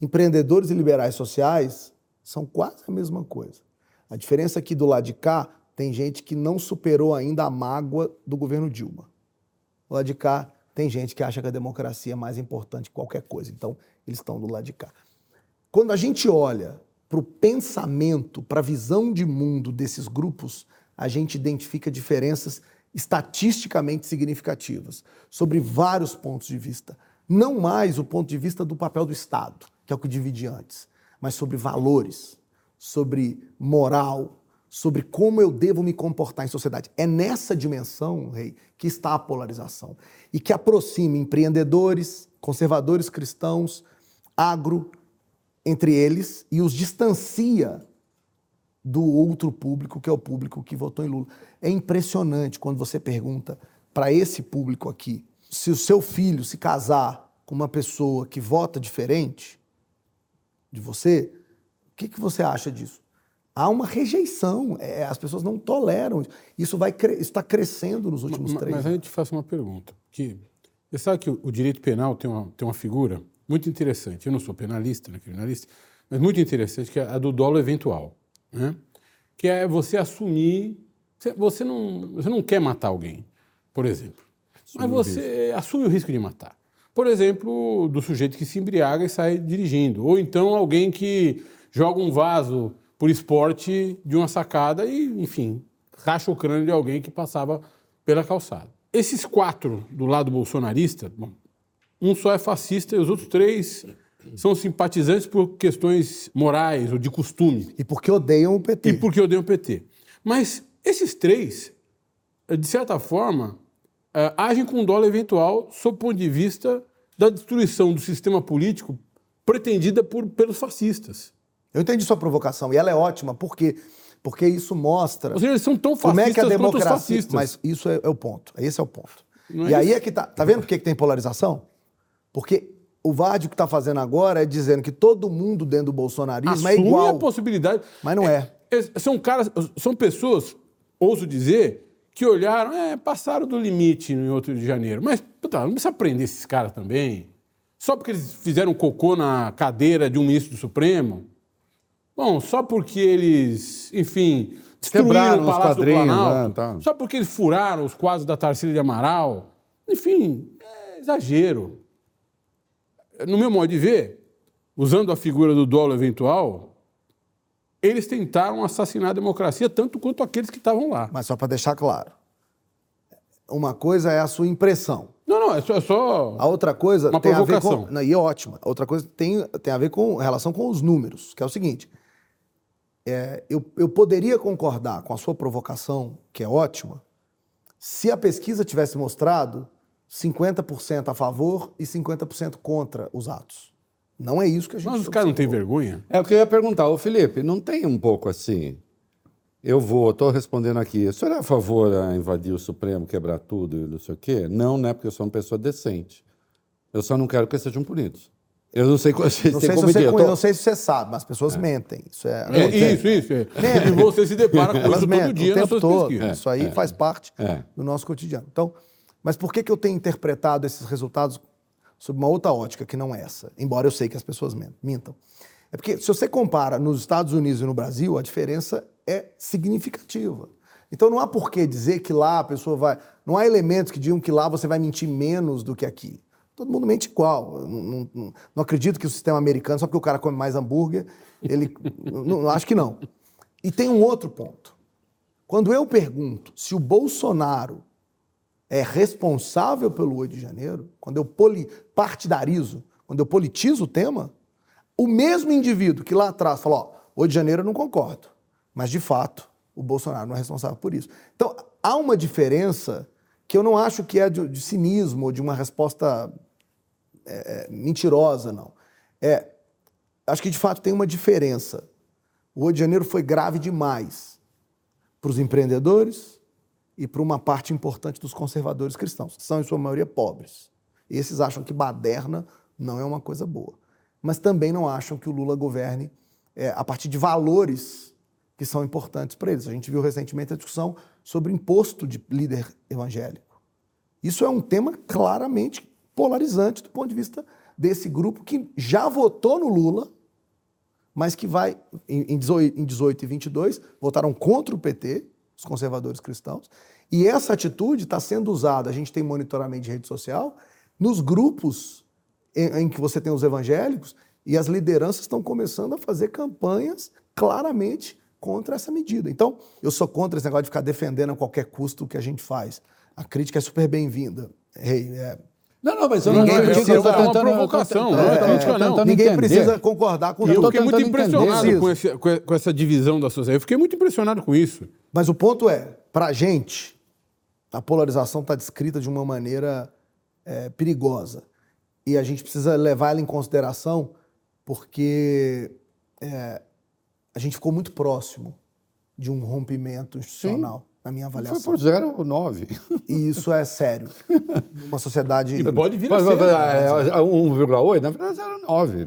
Empreendedores e liberais sociais são quase a mesma coisa. A diferença é que do lado de cá tem gente que não superou ainda a mágoa do governo Dilma. Do lado de cá tem gente que acha que a democracia é mais importante que qualquer coisa. Então, eles estão do lado de cá. Quando a gente olha para o pensamento, para a visão de mundo desses grupos, a gente identifica diferenças estatisticamente significativas sobre vários pontos de vista. Não mais o ponto de vista do papel do Estado, que é o que divide antes, mas sobre valores, sobre moral, sobre como eu devo me comportar em sociedade. É nessa dimensão, Rei, que está a polarização e que aproxima empreendedores, conservadores cristãos, agro, entre eles e os distancia do outro público, que é o público que votou em Lula. É impressionante quando você pergunta para esse público aqui se o seu filho se casar com uma pessoa que vota diferente de você, o que, que você acha disso? Há uma rejeição, é, as pessoas não toleram. Isso vai está crescendo nos últimos mas, três Mas aí eu te faço uma pergunta. Que, você sabe que o, o direito penal tem uma, tem uma figura muito interessante. Eu não sou penalista, não criminalista, mas muito interessante, que é a do dolo eventual. Né? Que é você assumir. Você não, você não quer matar alguém, por exemplo. mas você assume o risco de matar. Por exemplo, do sujeito que se embriaga e sai dirigindo. Ou então alguém que joga um vaso por esporte de uma sacada e, enfim, racha o crânio de alguém que passava pela calçada. Esses quatro do lado bolsonarista, bom, um só é fascista e os outros três são simpatizantes por questões morais ou de costume. E porque odeiam o PT. E porque odeiam o PT. Mas esses três, de certa forma, eh, agem com dólar eventual sob o ponto de vista da destruição do sistema político pretendida por, pelos fascistas. Eu entendi sua provocação e ela é ótima, por quê? Porque isso mostra. Ou seja, eles são tão fascistas como é que a democracia. Mas isso é, é, o ponto. Esse é o ponto. Não é e aí isso? é que tá. Tá vendo por que que tem polarização? Porque o Vardy o que está fazendo agora é dizendo que todo mundo dentro do bolsonarismo é Assume igual. a possibilidade. Mas não é. É, São caras, são pessoas, ouso dizer, que olharam, é, passaram do limite em 8 de janeiro. Mas, puta, não precisa prender esses caras também. Só porque eles fizeram cocô na cadeira de um ministro do Supremo. Bom, só porque eles, enfim, destruíram Quebraram o os Palácio do Planalto. né, tá. Só porque eles furaram os quadros da Tarsila de Amaral. Enfim, é exagero. No meu modo de ver, usando a figura do dolo eventual, eles tentaram assassinar a democracia tanto quanto aqueles que estavam lá. Mas só para deixar claro. Uma coisa é a sua impressão. Não, não, é só. É só... A outra coisa Uma tem a ver provocação. com. Não, e é ótima. A outra coisa tem, tem a ver com relação com os números, que é o seguinte. É, eu, eu poderia concordar com a sua provocação, que é ótima, se a pesquisa tivesse mostrado 50% a favor e 50% contra os atos. Não é isso que a gente Mas os caras não têm vergonha? É o que eu ia perguntar, ô Felipe, não tem um pouco assim? Eu vou, estou respondendo aqui. O senhor é a favor a invadir o Supremo, quebrar tudo e não sei o quê? Não, né? Porque eu sou uma pessoa decente. Eu só não quero que eles sejam punidos. Eu não sei Não sei, se você. Eu não sei se você sabe, mas as pessoas mentem. Isso é. É, isso, isso. É. E você se depara com isso todo mentem dia nas suas todo. pesquisas. Isso aí faz parte É. do nosso cotidiano. Então, mas por que, que eu tenho interpretado esses resultados sob uma outra ótica que não essa? Embora eu sei que as pessoas mintam. É porque se você compara nos Estados Unidos e no Brasil, a diferença é significativa. Então não há por que dizer que lá a pessoa vai. Não há elementos que digam que lá você vai mentir menos do que aqui. Todo mundo mente igual. Não, não- não- acredito que o sistema americano, só porque o cara come mais hambúrguer, ele. não, acho que não. E tem um outro ponto. Quando eu pergunto se o Bolsonaro é responsável pelo 8 de janeiro, quando eu poli- partidarizo, quando eu politizo o tema, o mesmo indivíduo que lá atrás falou, ó, 8 de janeiro eu não concordo, mas de fato o Bolsonaro não é responsável por isso. Então há uma diferença que eu não acho que é de, de cinismo ou de uma resposta é, é, mentirosa, não. É, acho que de fato tem uma diferença. O 8 de janeiro foi grave demais para os empreendedores e para uma parte importante dos conservadores cristãos, que são, em sua maioria, pobres. Esses acham que baderna não é uma coisa boa. Mas também não acham que o Lula governe é, a partir de valores que são importantes para eles. A gente viu recentemente a discussão sobre imposto de líder evangélico. Isso é um tema claramente polarizante do ponto de vista desse grupo que já votou no Lula, mas que vai, em 18, em 18 e 22, votaram contra o PT, os conservadores cristãos, e essa atitude está sendo usada, a gente tem monitoramento de rede social, nos grupos em, em que você tem os evangélicos, e as lideranças estão começando a fazer campanhas claramente contra essa medida. Então, eu sou contra esse negócio de ficar defendendo a qualquer custo o que a gente faz. A crítica é super bem-vinda. Hey, é, Não, não, mas eu Ninguém não precisa- eu tô é uma tentando- eu tô provocação, tentando- é tô crítica, não. tentando ninguém entender. precisa concordar com Eu fiquei muito tentando impressionado com, esse- com- com essa divisão da sociedade. Eu fiquei muito impressionado com isso. Mas o ponto é, para a gente, a polarização está descrita de uma maneira é, perigosa. E a gente precisa levar ela em consideração porque é, a gente ficou muito próximo de um rompimento institucional, na minha Foi avaliação. por 0,9. E isso é sério. Numa sociedade. E pode vir a ser. mas, né? é, é, 1,8, na verdade era 9,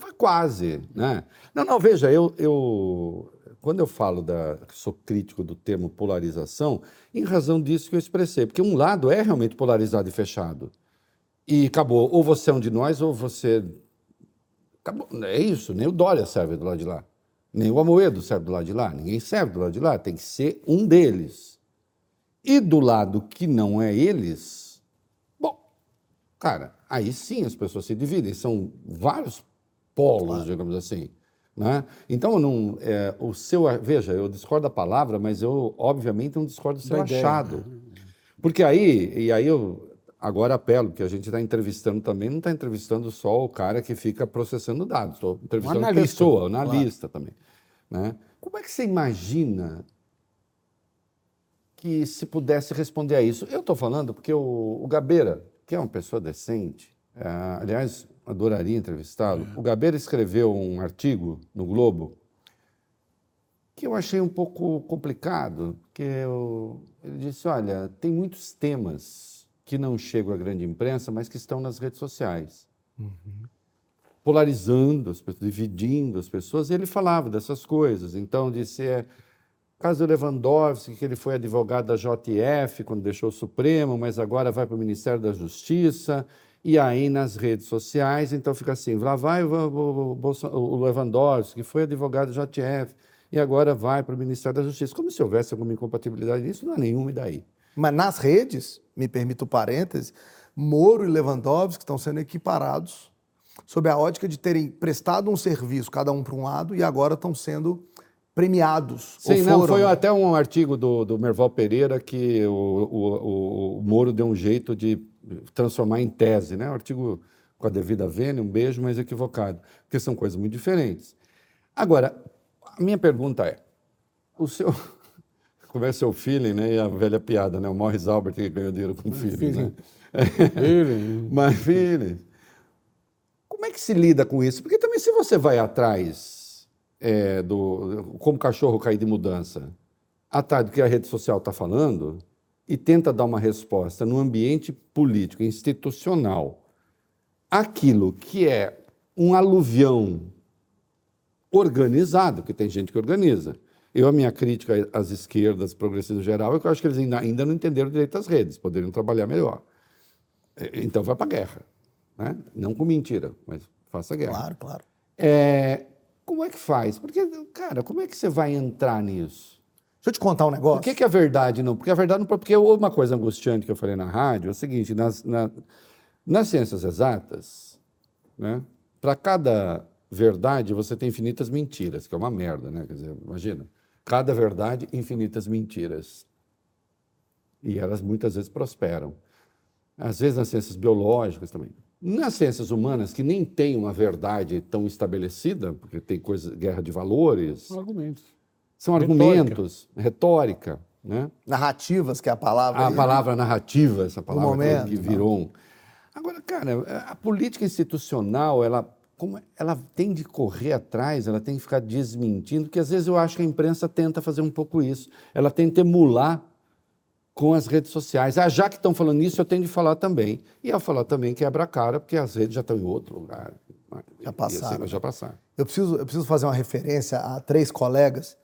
foi quase, né? Não, não, veja, eu, eu quando eu falo da que sou crítico do termo polarização, em razão disso que eu expressei, porque um lado é realmente polarizado e fechado. E acabou, ou você é um de nós ou você acabou, é isso, nem o Dória serve do lado de lá. Nem o Amoedo serve do lado de lá, ninguém serve do lado de lá, tem que ser um deles. E do lado que não é eles, bom, Cara, aí sim as pessoas se dividem, são vários polos, digamos assim. Né? Então, não, é, o seu. Veja, eu discordo da palavra, mas eu, obviamente, não discordo do seu Da ideia, achado. Porque aí, e aí eu agora apelo, que a gente está entrevistando também, não está entrevistando só o cara que fica processando dados, estou entrevistando a analista. pessoa, analista também. Né? Como é que você imagina que se pudesse responder a isso? Eu estou falando porque o, o Gabeira, que é uma pessoa decente, é, aliás, adoraria entrevistá-lo, o Gabeira escreveu um artigo no Globo que eu achei um pouco complicado, porque eu, ele disse, olha, tem muitos temas que não chegam à grande imprensa, mas que estão nas redes sociais. Polarizando as pessoas, dividindo as pessoas, e ele falava dessas coisas. Então, disse, é, caso do Lewandowski, que ele foi advogado da JF quando deixou o Supremo, mas agora vai para o Ministério da Justiça, e aí nas redes sociais, então fica assim, lá vai o, o Lewandowski, que foi advogado da JF, e agora vai para o Ministério da Justiça. Como se houvesse alguma incompatibilidade nisso, não há nenhuma, e daí? Mas nas redes, me permito parêntese, Moro e Lewandowski estão sendo equiparados sob a ótica de terem prestado um serviço, cada um para um lado, e agora estão sendo premiados. Sim, não, foi até um artigo do, do Merval Pereira que o, o, o, o Moro deu um jeito de transformar em tese, né? Um artigo com a devida vênia, um beijo, mas equivocado, porque são coisas muito diferentes. Agora, a minha pergunta é, o seu... Como é seu feeling, né? E a velha piada, né? O Morris Albert que ganhou dinheiro com feeling, né? Ele, Mas, filho, como é que se lida com isso? Porque também se você vai atrás é, do como cachorro cair de mudança, atrás do que a rede social está falando e tenta dar uma resposta no ambiente político, institucional, aquilo que é um aluvião organizado, que tem gente que organiza. Eu, a minha crítica às esquerdas, progressistas em geral, é que eu acho que eles ainda, ainda não entenderam direito as redes, poderiam trabalhar melhor. É, Então vai para a guerra. Né? Não com mentira, mas faça guerra. Claro, claro. É, como é que faz? Porque, cara, como é que você vai entrar nisso? Deixa eu te contar um negócio. Por que, que a verdade não? Porque a verdade não. Porque uma coisa angustiante que eu falei na rádio é o seguinte: nas, na- nas ciências exatas, né, para cada verdade você tem infinitas mentiras, que é uma merda, né? Quer dizer, imagina. Cada verdade, infinitas mentiras. E elas muitas vezes prosperam. Às vezes nas ciências biológicas também. Nas ciências humanas, que nem tem uma verdade tão estabelecida, porque tem coisa, guerra de valores, são argumentos. são Retórica. argumentos, retórica, né? Narrativas, que é a palavra. A aí. palavra narrativa, essa palavra que- momento, que virou um. Agora, cara, a política institucional, ela, como ela tem de correr atrás, ela tem que ficar desmentindo, porque às vezes eu acho que a imprensa tenta fazer um pouco isso. Ela tenta emular com as redes sociais. Ah, já que estão falando isso, eu tenho de falar também. E ao falar também quebra a cara, porque as redes já estão em outro lugar. Já passaram. já passaram. Eu preciso, eu preciso fazer uma referência a três colegas.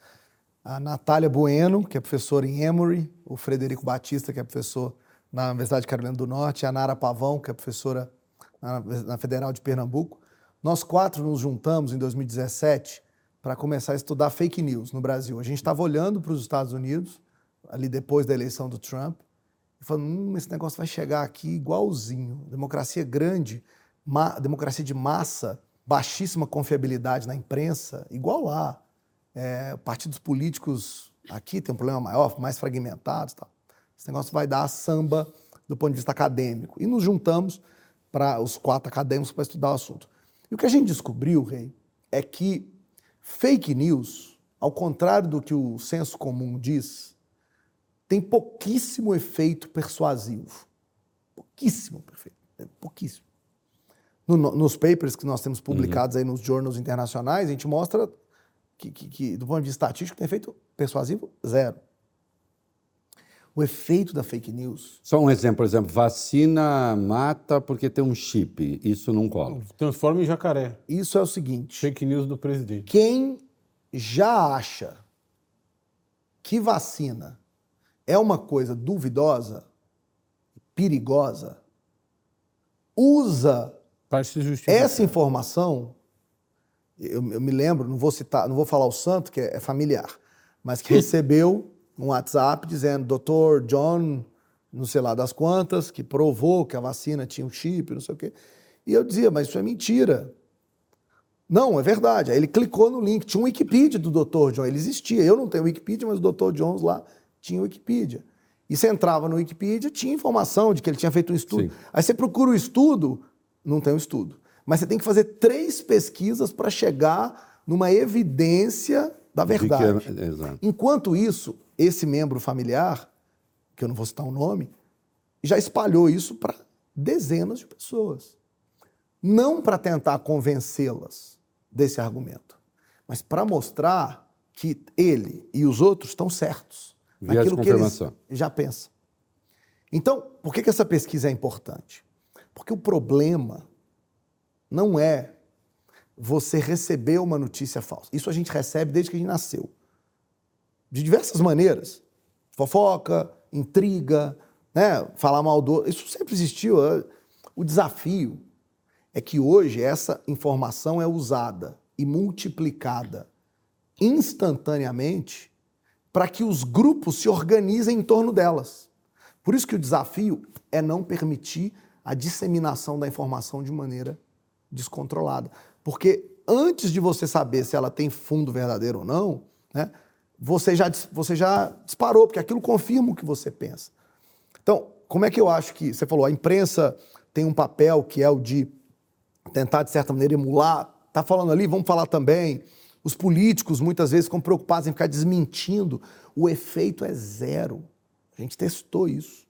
A Natália Bueno, que é professora em Emory, o Frederico Batista, que é professor na Universidade de Carolina do Norte, a Nara Pavão, que é professora na Federal de Pernambuco. Nós quatro nos juntamos em 2017 para começar a estudar fake news no Brasil. A gente estava olhando para os Estados Unidos, ali depois da eleição do Trump, e falando: hum, esse negócio vai chegar aqui igualzinho. Democracia grande, democracia de massa, baixíssima confiabilidade na imprensa, igual lá. É, partidos políticos aqui tem um problema maior, mais fragmentados. Esse negócio vai dar a samba do ponto de vista acadêmico. E nos juntamos para os quatro acadêmicos para estudar o assunto. E o que a gente descobriu, Rei, é que fake news, ao contrário do que o senso comum diz, tem pouquíssimo efeito persuasivo. Pouquíssimo, perfeito. É pouquíssimo. No, nos papers que nós temos publicados uhum. aí nos journals internacionais, a gente mostra que, que, que, do ponto de vista estatístico, tem efeito persuasivo zero. O efeito da fake news. Só um exemplo, por exemplo, vacina mata porque tem um chip. Isso não cola. Transforma em jacaré. Isso é o seguinte. Fake news do presidente. Quem já acha que vacina é uma coisa duvidosa, perigosa, usa essa informação. Eu, eu, me lembro, não vou citar, não vou falar o santo, que é, é familiar, mas que recebeu um WhatsApp dizendo, doutor John, não sei lá das quantas, que provou que a vacina tinha um chip, não sei o quê. E eu dizia, mas isso é mentira. Não, é verdade. Aí ele clicou no link, tinha um Wikipedia do Dr. John, ele existia. Eu não tenho Wikipedia, mas o Dr. Jones lá tinha Wikipedia. E você entrava no Wikipedia, tinha informação de que ele tinha feito um estudo. Sim. Aí você procura o estudo, não tem o um estudo. Mas você tem que fazer três pesquisas para chegar numa evidência da verdade. É, Enquanto isso, esse membro familiar, que eu não vou citar o nome, já espalhou isso para dezenas de pessoas. Não para tentar convencê-las desse argumento, mas para mostrar que ele e os outros estão certos naquilo que eles já pensam. Então, por que, que essa pesquisa é importante? Porque o problema não é você receber uma notícia falsa. Isso a gente recebe desde que a gente nasceu. De diversas maneiras. Fofoca, intriga, né? falar mal do. Isso sempre existiu. O desafio é que hoje essa informação é usada e multiplicada instantaneamente para que os grupos se organizem em torno delas. Por isso que o desafio é não permitir a disseminação da informação de maneira descontrolada. Porque antes de você saber se ela tem fundo verdadeiro ou não, né, você, já, você já disparou, porque aquilo confirma o que você pensa. Então, como é que eu acho que. Você falou, a imprensa tem um papel que é o de tentar, de certa maneira, emular. Está falando ali, vamos falar também. Os políticos muitas vezes ficam preocupados em ficar desmentindo. O efeito é zero. A gente testou isso.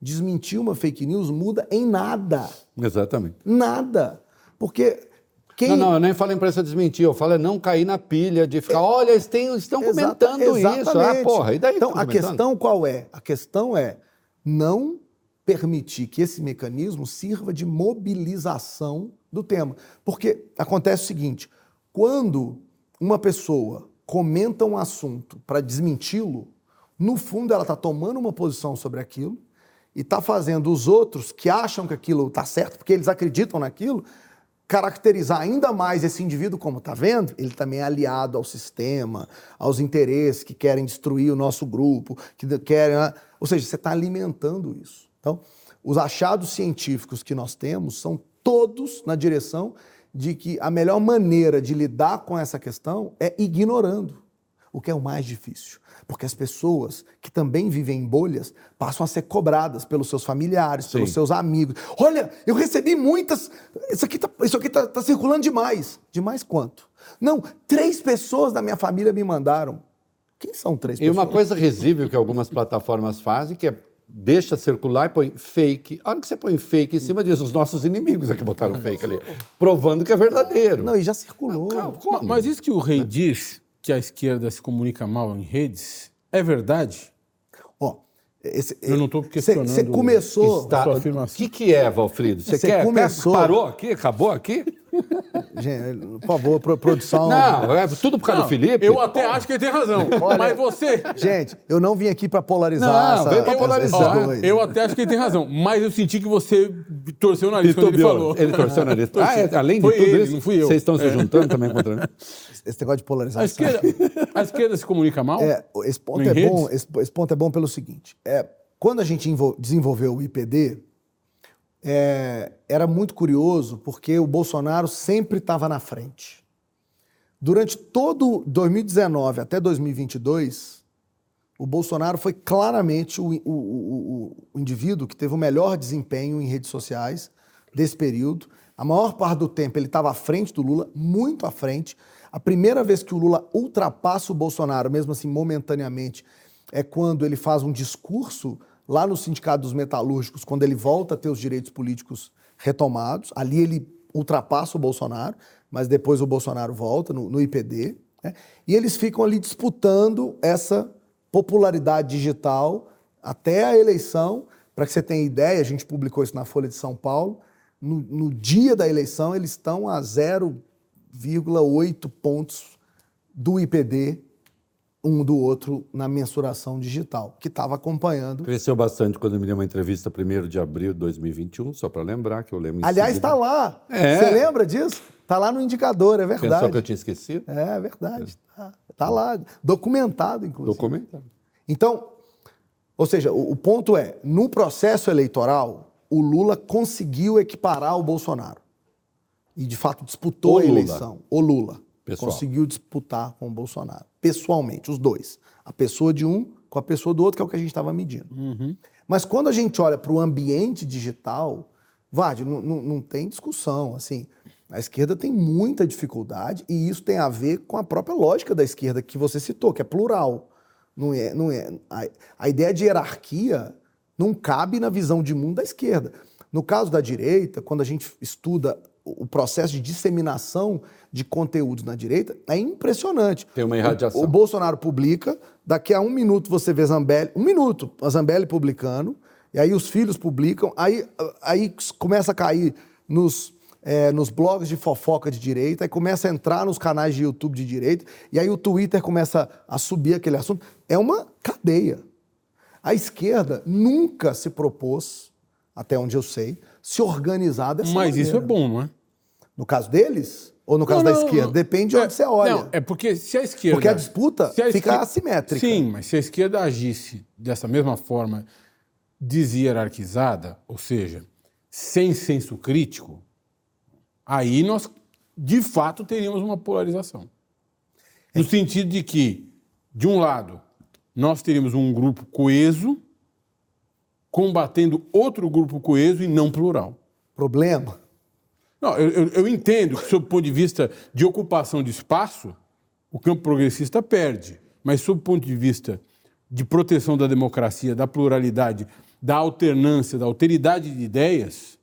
Desmentir uma fake news muda em nada. Exatamente. Nada. Porque quem... Não, não, eu nem falo imprensa desmentir, eu falo é não cair na pilha de ficar, é... olha, eles têm, estão Exata, comentando exatamente. isso. Ah, porra, e daí? Então, a questão qual é? A questão é não permitir que esse mecanismo sirva de mobilização do tema. Porque acontece o seguinte: quando uma pessoa comenta um assunto para desmenti-lo, no fundo ela está tomando uma posição sobre aquilo e está fazendo os outros que acham que aquilo está certo, porque eles acreditam naquilo, caracterizar ainda mais esse indivíduo como está vendo, ele também é aliado ao sistema, aos interesses que querem destruir o nosso grupo, que querem, né? ou seja, você está alimentando isso. Então, os achados científicos que nós temos são todos na direção de que a melhor maneira de lidar com essa questão é ignorando, o que é o mais difícil. Porque as pessoas que também vivem em bolhas passam a ser cobradas pelos seus familiares, Sim. pelos seus amigos. Olha, eu recebi muitas. Isso aqui está isso aqui tá, tá circulando demais. Demais quanto? Não, três pessoas da minha família me mandaram. Quem são três pessoas? E uma coisa risível que algumas plataformas fazem, que é deixa circular e põe fake. A hora que você põe fake em cima disso, os nossos inimigos é que botaram fake ali, provando que é verdadeiro. Não, e já circulou. Ah, mas isso que o rei diz que a esquerda se comunica mal em redes é verdade? Ó, esse, eu não estou questionando. Você começou. Está, o que, que é, Valfrido? Você quer? Começou, parou aqui? Acabou aqui? Gente, por favor, pro- produção. Não, é tudo por causa Não, do Felipe. Eu até acho que ele tem razão. Olha- mas você. Gente, eu não vim aqui pra polarizar. Não, essa, veio pra polarizar. Eu até acho que ele tem razão. Mas eu senti que você torceu o nariz quando ele falou. Ele torceu o nariz. Ah, é, além de Foi tudo ele, isso, não fui eu. vocês estão se É. juntando também contra mim. Esse negócio de A polarização. esquerda, a esquerda se comunica mal? É, esse ponto é bom. Esse, esse ponto é bom pelo seguinte: é, quando a gente desenvolveu o IPD, é, era muito curioso porque o Bolsonaro sempre estava na frente. Durante todo 2019 até 2022, o Bolsonaro foi claramente o, o- o- o indivíduo que teve o melhor desempenho em redes sociais desse período. A maior parte do tempo ele estava à frente do Lula, muito à frente. A primeira vez que o Lula ultrapassa o Bolsonaro, mesmo assim momentaneamente, é quando ele faz um discurso lá no Sindicato dos Metalúrgicos, quando ele volta a ter os direitos políticos retomados. Ali ele ultrapassa o Bolsonaro, mas depois o Bolsonaro volta no, no IPD. né? E eles ficam ali disputando essa popularidade digital até a eleição. Para que você tenha ideia, a gente publicou isso na Folha de São Paulo. No, no dia da eleição, eles estão a 0,8 pontos do IPD um do outro na mensuração digital, que estava acompanhando. Cresceu bastante quando me deu uma entrevista 1 de abril de 2021, só para lembrar que eu lembro. em Aliás, está lá. É. Você lembra disso? Está lá no indicador, é Pensou verdade. que eu tinha esquecido? É verdade. Tá, tá lá, documentado, inclusive. Documentado. Então, ou seja, o, o ponto é, no processo eleitoral, o Lula conseguiu equiparar o Bolsonaro. E, de fato, disputou O a eleição. O Lula. Pessoal. Conseguiu disputar com o Bolsonaro. Pessoalmente, os dois. A pessoa de um com a pessoa do outro, que é o que a gente estava medindo. Mas quando a gente olha para o ambiente digital, Vade, não, não, não tem discussão. Assim, a esquerda tem muita dificuldade e isso tem a ver com a própria lógica da esquerda que você citou, que é plural. Não é, não é. A, a ideia de hierarquia não cabe na visão de mundo da esquerda. No caso da direita, quando a gente estuda o processo de disseminação de conteúdos na direita, é impressionante. Tem uma irradiação. O, o Bolsonaro publica, daqui a um minuto você vê Zambelli, um minuto, a Zambelli publicando, e aí os filhos publicam, aí, aí começa a cair nos, é, nos blogs de fofoca de direita, aí começa a entrar nos canais de YouTube de direita, e aí o Twitter começa a subir aquele assunto. É uma cadeia. A esquerda nunca se propôs, até onde eu sei, se organizar dessa Mas isso é maneira. bom, não é? No caso deles? Ou no caso Não, da esquerda? não. Depende de onde É, você olha. Não, é porque se a esquerda. Porque a disputa a fica assimétrica. Sim, mas se a esquerda agisse dessa mesma forma deshierarquizada, ou seja, sem senso crítico, aí nós de fato teríamos uma polarização. No sentido de que, de um lado, nós teríamos um grupo coeso combatendo outro grupo coeso e não plural. Problema? Não, eu, eu- eu entendo que, sob o ponto de vista de ocupação de espaço, o campo progressista perde. Mas, sob o ponto de vista de proteção da democracia, da pluralidade, da alternância, da alteridade de ideias,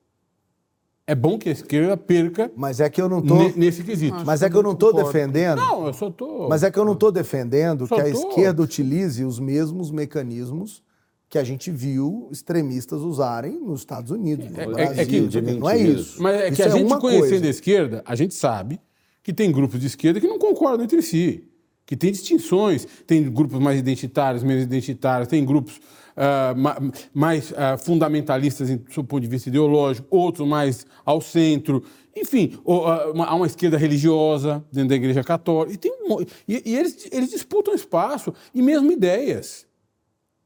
é bom que a esquerda perca Mas é que eu não tô. ne- nesse quesito. Mas é que eu não tô defendendo. Não, eu só tô. Mas é que eu não tô defendendo Só que a tô. esquerda utilize os mesmos mecanismos que a gente viu extremistas usarem nos Estados Unidos. No É- é- Brasil, é que- não é isso. Mas é que Isso a gente uma conhecendo coisa. a esquerda, a gente sabe que tem grupos de esquerda que não concordam entre si, que tem distinções, tem grupos mais identitários, menos identitários, tem grupos ma- mais ah, fundamentalistas em- do seu ponto de vista ideológico, outros mais ao centro. Enfim, ou, ah, uma- há uma esquerda religiosa dentro da Igreja Católica. E, tem um e- e eles, eles disputam espaço e mesmo ideias.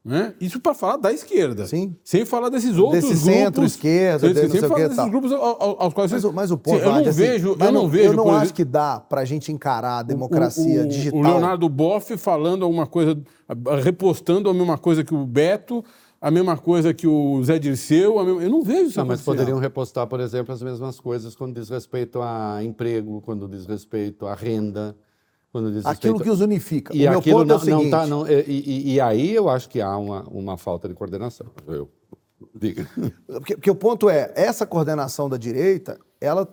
Né? Isso para falar da esquerda. Sim. Sem falar desses outros Desse grupos. centro-esquerda, sem, desse não sem o falar desses tal. grupos ao- ao- aos quais Mas, vocês... o- mas o ponto, Sim, eu não assim, vejo, mas eu não vejo. Eu não acho exemplo, que dá pra gente encarar a o- democracia o, digital. O Leonardo Boff falando alguma coisa, a- repostando a mesma coisa que o Beto, a mesma coisa que o Zé Dirceu. a mesma- Eu não vejo isso Não, mas poderiam repostar, por exemplo, as mesmas coisas quando diz respeito a emprego, quando diz respeito à renda, quando diz Aquilo respeito... que os unifica. E o meu ponto não, é o seguinte. não tá... Não, e, e- e aí eu acho que há uma, uma falta de coordenação. Eu, diga. Porque, porque o ponto é, essa coordenação da direita, ela,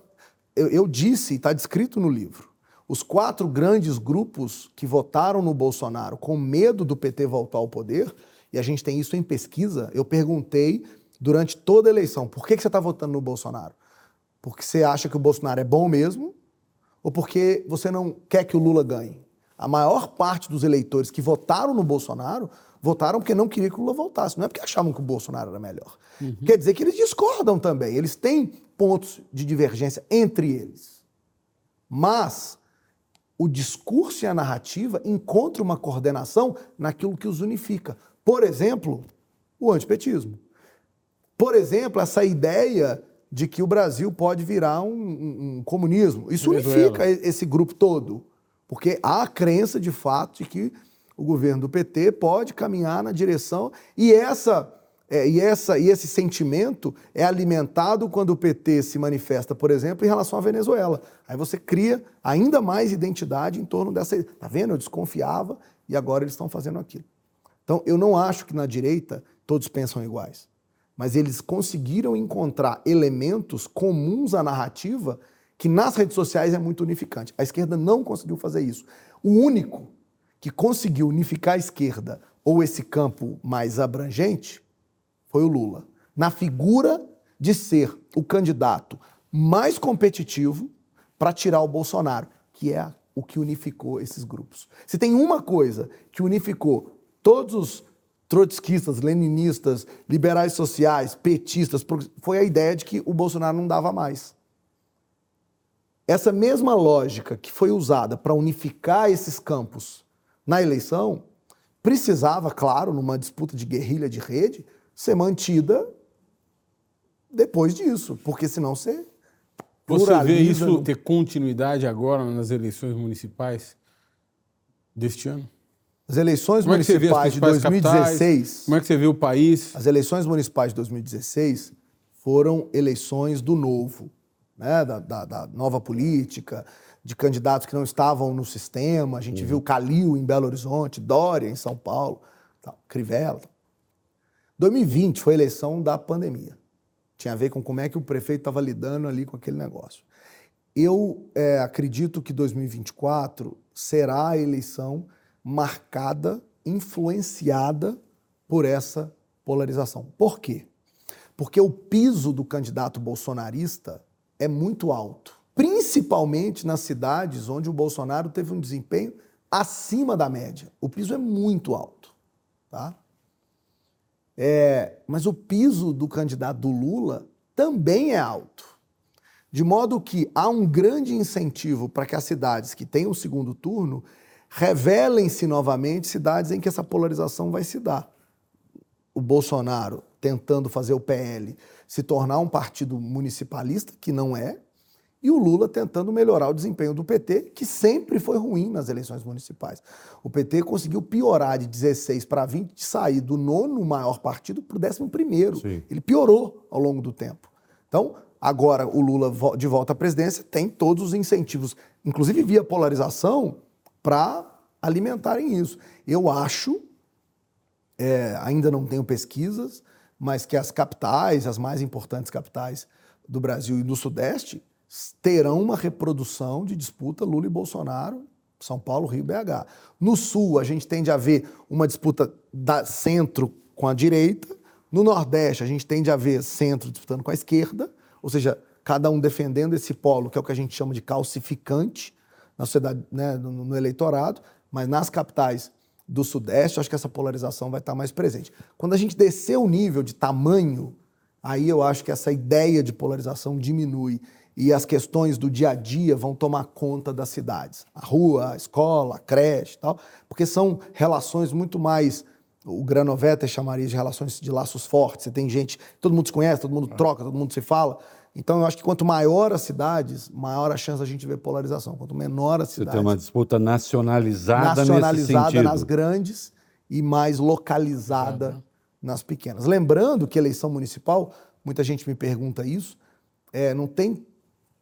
eu, eu disse, está descrito no livro, os quatro grandes grupos que votaram no Bolsonaro com medo do PT voltar ao poder, e a gente tem isso em pesquisa, eu perguntei durante toda a eleição, por que, que você está votando no Bolsonaro? Porque você acha que o Bolsonaro é bom mesmo ou porque você não quer que o Lula ganhe? A maior parte dos eleitores que votaram no Bolsonaro votaram porque não queriam que o Lula voltasse, não é porque achavam que o Bolsonaro era melhor. Uhum. Quer dizer que eles discordam também, eles têm pontos de divergência entre eles. Mas o discurso e a narrativa encontram uma coordenação naquilo que os unifica. Por exemplo, o antipetismo. Por exemplo, essa ideia de que o Brasil pode virar um, um, um comunismo. Isso Venezuela. unifica esse grupo todo. Porque há a crença, de fato, de que o governo do PT pode caminhar na direção. E essa é, e, essa, e esse sentimento é alimentado quando o PT se manifesta, por exemplo, em relação à Venezuela. Aí você cria ainda mais identidade em torno dessa. Tá vendo? Eu desconfiava e agora eles estão fazendo aquilo. Então, eu não acho que na direita todos pensam iguais, mas eles conseguiram encontrar elementos comuns à narrativa que nas redes sociais é muito unificante. A esquerda não conseguiu fazer isso. O único que conseguiu unificar a esquerda ou esse campo mais abrangente foi o Lula. Na figura de ser o candidato mais competitivo para tirar o Bolsonaro, que é o que unificou esses grupos. Se tem uma coisa que unificou todos os trotskistas, leninistas, liberais sociais, petistas, foi a ideia de que o Bolsonaro não dava mais. Essa mesma lógica que foi usada para unificar esses campos na eleição precisava, claro, numa disputa de guerrilha de rede, ser mantida depois disso, porque senão você. Você vê isso ter continuidade agora nas eleições municipais deste ano? As eleições Como municipais é de 2016. Capitais? Como é que você vê o país? As eleições municipais de 2016 foram eleições do novo, né? da, da, da nova política, de candidatos que não estavam no sistema. A gente uhum. viu Calil em Belo Horizonte, Dória em São Paulo, tal, Crivella. Tal. 2020 foi a eleição da pandemia. Tinha a ver com como é que o prefeito estava lidando ali com aquele negócio. Eu é, acredito que 2024 será a eleição marcada, influenciada por essa polarização. Por quê? Porque o piso do candidato bolsonarista é muito alto, principalmente nas cidades onde o Bolsonaro teve um desempenho acima da média. O piso é muito alto, tá? É, mas o piso do candidato do Lula também é alto. De modo que há um grande incentivo para que as cidades que têm o segundo turno revelem-se novamente cidades em que essa polarização vai se dar. O Bolsonaro tentando fazer o PL se tornar um partido municipalista, que não é, e o Lula tentando melhorar o desempenho do PT, que sempre foi ruim nas eleições municipais. O PT conseguiu piorar de 16 para 20, de sair do nono maior partido para o décimo primeiro. Sim. Ele piorou ao longo do tempo. Então, agora o Lula de volta à presidência tem todos os incentivos, inclusive via polarização, para alimentarem isso. Eu acho, é, ainda não tenho pesquisas, mas que as capitais, as mais importantes capitais do Brasil e do Sudeste, terão uma reprodução de disputa Lula e Bolsonaro, São Paulo, Rio, BH. No Sul, a gente tende a ver uma disputa da centro com a direita. No Nordeste, a gente tende a ver centro disputando com a esquerda, ou seja, cada um defendendo esse polo, que é o que a gente chama de calcificante na sociedade, né, no, no eleitorado, mas nas capitais do Sudeste, acho que essa polarização vai estar mais presente. Quando a gente descer o nível de tamanho, aí eu acho que essa ideia de polarização diminui e as questões do dia a dia vão tomar conta das cidades. A rua, a escola, a creche tal, porque são relações muito mais. O Granovetter chamaria de relações de laços fortes. Você tem gente, todo mundo se conhece, todo mundo troca, todo mundo se fala. Então, eu acho que quanto maior as cidades, maior a chance da gente ver polarização. Quanto menor a cidade. Você tem uma disputa nacionalizada, nacionalizada nas grandes e mais localizada uhum. nas pequenas. Lembrando que eleição municipal, muita gente me pergunta isso, é, não tem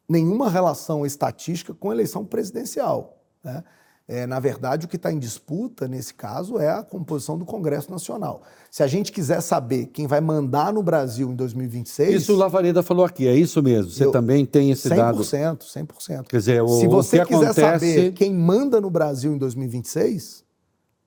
nenhuma relação estatística com a eleição presidencial. Né? É, na verdade, o que está em disputa, nesse caso, é a composição do Congresso Nacional. Se a gente quiser saber quem vai mandar no Brasil em 2026. Isso o Lavareda falou aqui, é isso mesmo. Você eu, também tem esse 100%, dado. 100%, 100%. Quer dizer, o, Se você o quiser acontece... saber quem manda no Brasil em 2026,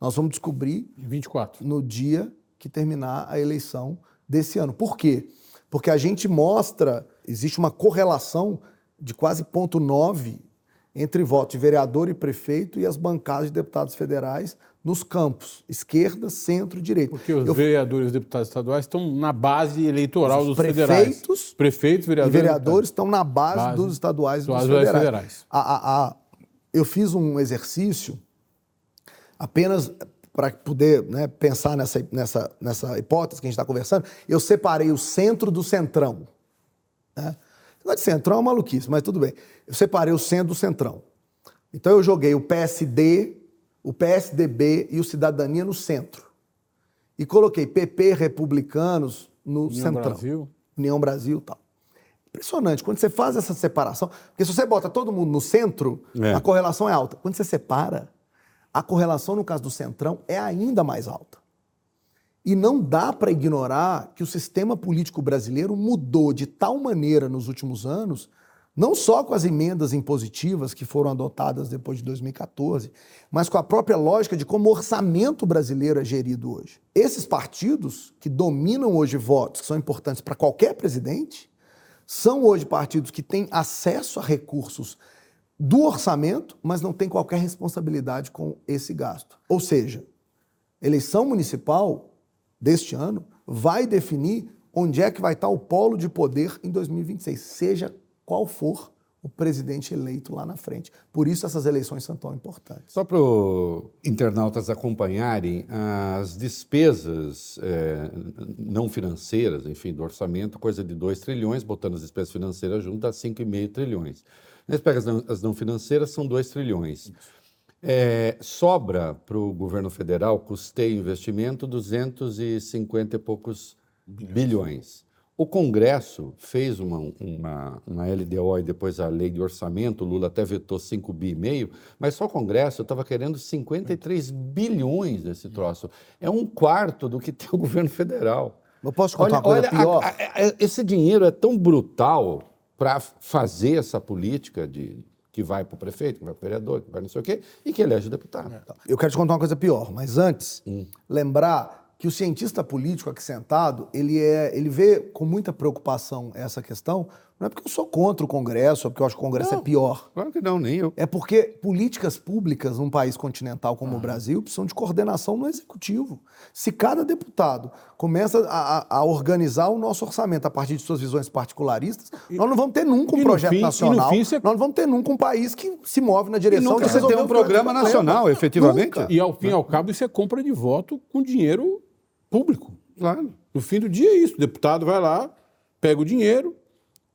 nós vamos descobrir 24. no dia que terminar a eleição desse ano. Por quê? Porque a gente mostra, existe uma correlação de quase ponto 9 entre voto de vereador e prefeito e as bancadas de deputados federais nos campos, esquerda, centro e direita. Porque os Eu- vereadores e deputados estaduais estão na base eleitoral Os dos prefeitos federais. Prefeitos, e vereadores. vereadores estão na base, Base dos estaduais e dos federais. federais. A- a- a- eu fiz um exercício apenas para poder né, pensar nessa, nessa, nessa hipótese que a gente está conversando. Eu separei o centro do centrão. Né? Não de centrão é maluquice, mas tudo bem. Eu separei o centro do centrão. Então eu joguei o PSD, o PSDB e o Cidadania no centro. E coloquei PP, republicanos no União centrão. Brasil. União Brasil e tal. Impressionante. Quando você faz essa separação, porque se você bota todo mundo no centro, É. a correlação é alta. Quando você separa, a correlação, no caso do centrão, é ainda mais alta. E não dá para ignorar que o sistema político brasileiro mudou de tal maneira nos últimos anos, não só com as emendas impositivas que foram adotadas depois de 2014, mas com a própria lógica de como o orçamento brasileiro é gerido hoje. Esses partidos que dominam hoje votos, que são importantes para qualquer presidente, são hoje partidos que têm acesso a recursos do orçamento, mas não têm qualquer responsabilidade com esse gasto. Ou seja, eleição municipal deste ano vai definir onde é que vai estar o polo de poder em 2026, seja qual for o presidente eleito lá na frente. Por isso essas eleições são tão importantes. Só para os internautas acompanharem, as despesas eh, não financeiras, enfim, do orçamento, coisa de 2 trilhões, botando as despesas financeiras junto, dá 5,5 trilhões. As não, as não financeiras, são 2 trilhões. Eh, sobra para o governo federal, custeio e investimento, 250 e poucos bilhões. O Congresso fez uma, uma, uma LDO e depois a lei de orçamento, o Lula até vetou 5 bi e meio, mas só o Congresso estava querendo 53 bilhões desse troço. É um quarto do que tem o governo federal. Eu posso contar uma coisa a- pior? a- a- esse dinheiro é tão brutal para fazer essa política de que vai para o prefeito, que vai para o vereador, que vai não sei o quê, e que elege o deputado. Eu quero te contar uma coisa pior, mas antes, Hum. lembrar que o cientista político aqui sentado, ele, é, ele vê com muita preocupação essa questão, não é porque eu sou contra o Congresso, ou porque eu acho que o Congresso é pior. Claro que não, nem eu. É porque políticas públicas num país continental como o Ah. Brasil precisam de coordenação no executivo. Se cada deputado começa a, a- organizar o nosso orçamento a partir de suas visões particularistas, nós não vamos ter nunca e um projeto fim- e no nacional, fim você- nós não vamos ter nunca um país que se move na E direção de você tem um programa nacional, efetivamente. Nunca. E ao fim e ao cabo, isso é compra de voto com dinheiro público. Claro. No fim do dia é isso. O deputado vai lá, pega o dinheiro,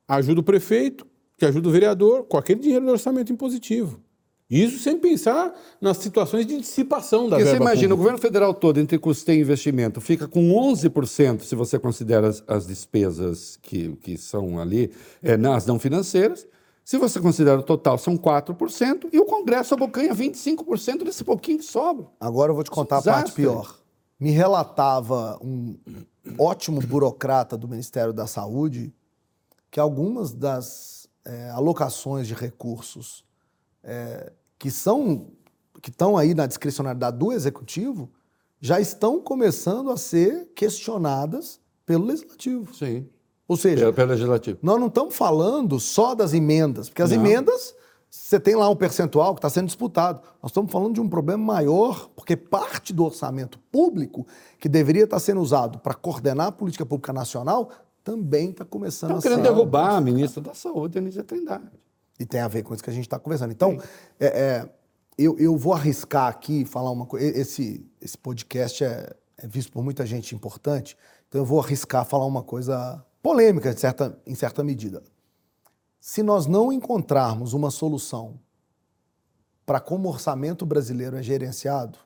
ajuda o prefeito, que ajuda o vereador, com aquele dinheiro do orçamento impositivo. Isso sem pensar nas situações de dissipação da Porque você verba imagina, o pública. governo federal todo, entre custeio e investimento, fica com 11%, se você considera as, as despesas que, que são ali eh, nas não financeiras. Se você considera o total, são 4%, e o Congresso abocanha 25% desse pouquinho que sobra. Agora eu vou te contar a Desastre. parte pior. Me relatava um ótimo burocrata do Ministério da Saúde que algumas das eh, alocações de recursos eh, que são que estão aí na discricionalidade do executivo já estão começando a ser questionadas pelo legislativo. Sim. Ou seja, Pelo, pelo legislativo. nós não estamos falando só das emendas, porque as Não. emendas, você tem lá um percentual que está sendo disputado. Nós estamos falando de um problema maior, porque parte do orçamento público, que deveria estar sendo usado para coordenar a política pública nacional, também está começando Estão a ser. querendo derrubar a ministra da Saúde, Anísia Trindade. E tem a ver com isso que a gente está conversando. Então, é, é, eu, eu vou arriscar aqui falar uma coisa. Esse, esse podcast é, é visto por muita gente importante, então eu vou arriscar falar uma coisa polêmica, de certa, em certa medida. Se nós não encontrarmos uma solução para como o orçamento brasileiro é gerenciado,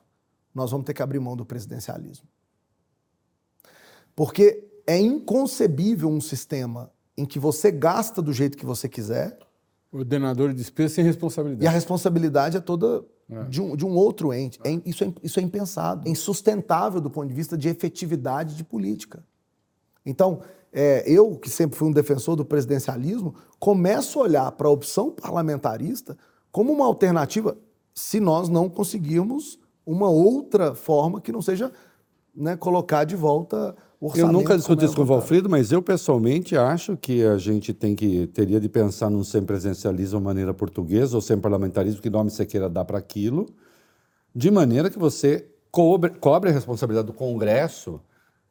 nós vamos ter que abrir mão do presidencialismo. Porque é inconcebível um sistema em que você gasta do jeito que você quiser Ordenador de despesa sem e a responsabilidade. responsabilidade é toda de, um, de um outro ente. É in- isso, é, isso é impensado, é insustentável do ponto de vista de efetividade de política. Então, é, eu, que sempre fui um defensor do presidencialismo, começo a olhar para a opção parlamentarista como uma alternativa se nós não conseguirmos uma outra forma que não seja né, colocar de volta Eu nunca discuti como isso com o. Valfrido, mas eu pessoalmente acho que a gente tem que teria de pensar num semipresencialismo de maneira portuguesa ou sem parlamentarismo, que nome você queira dar para aquilo, de maneira que você cobre, cobre a responsabilidade do Congresso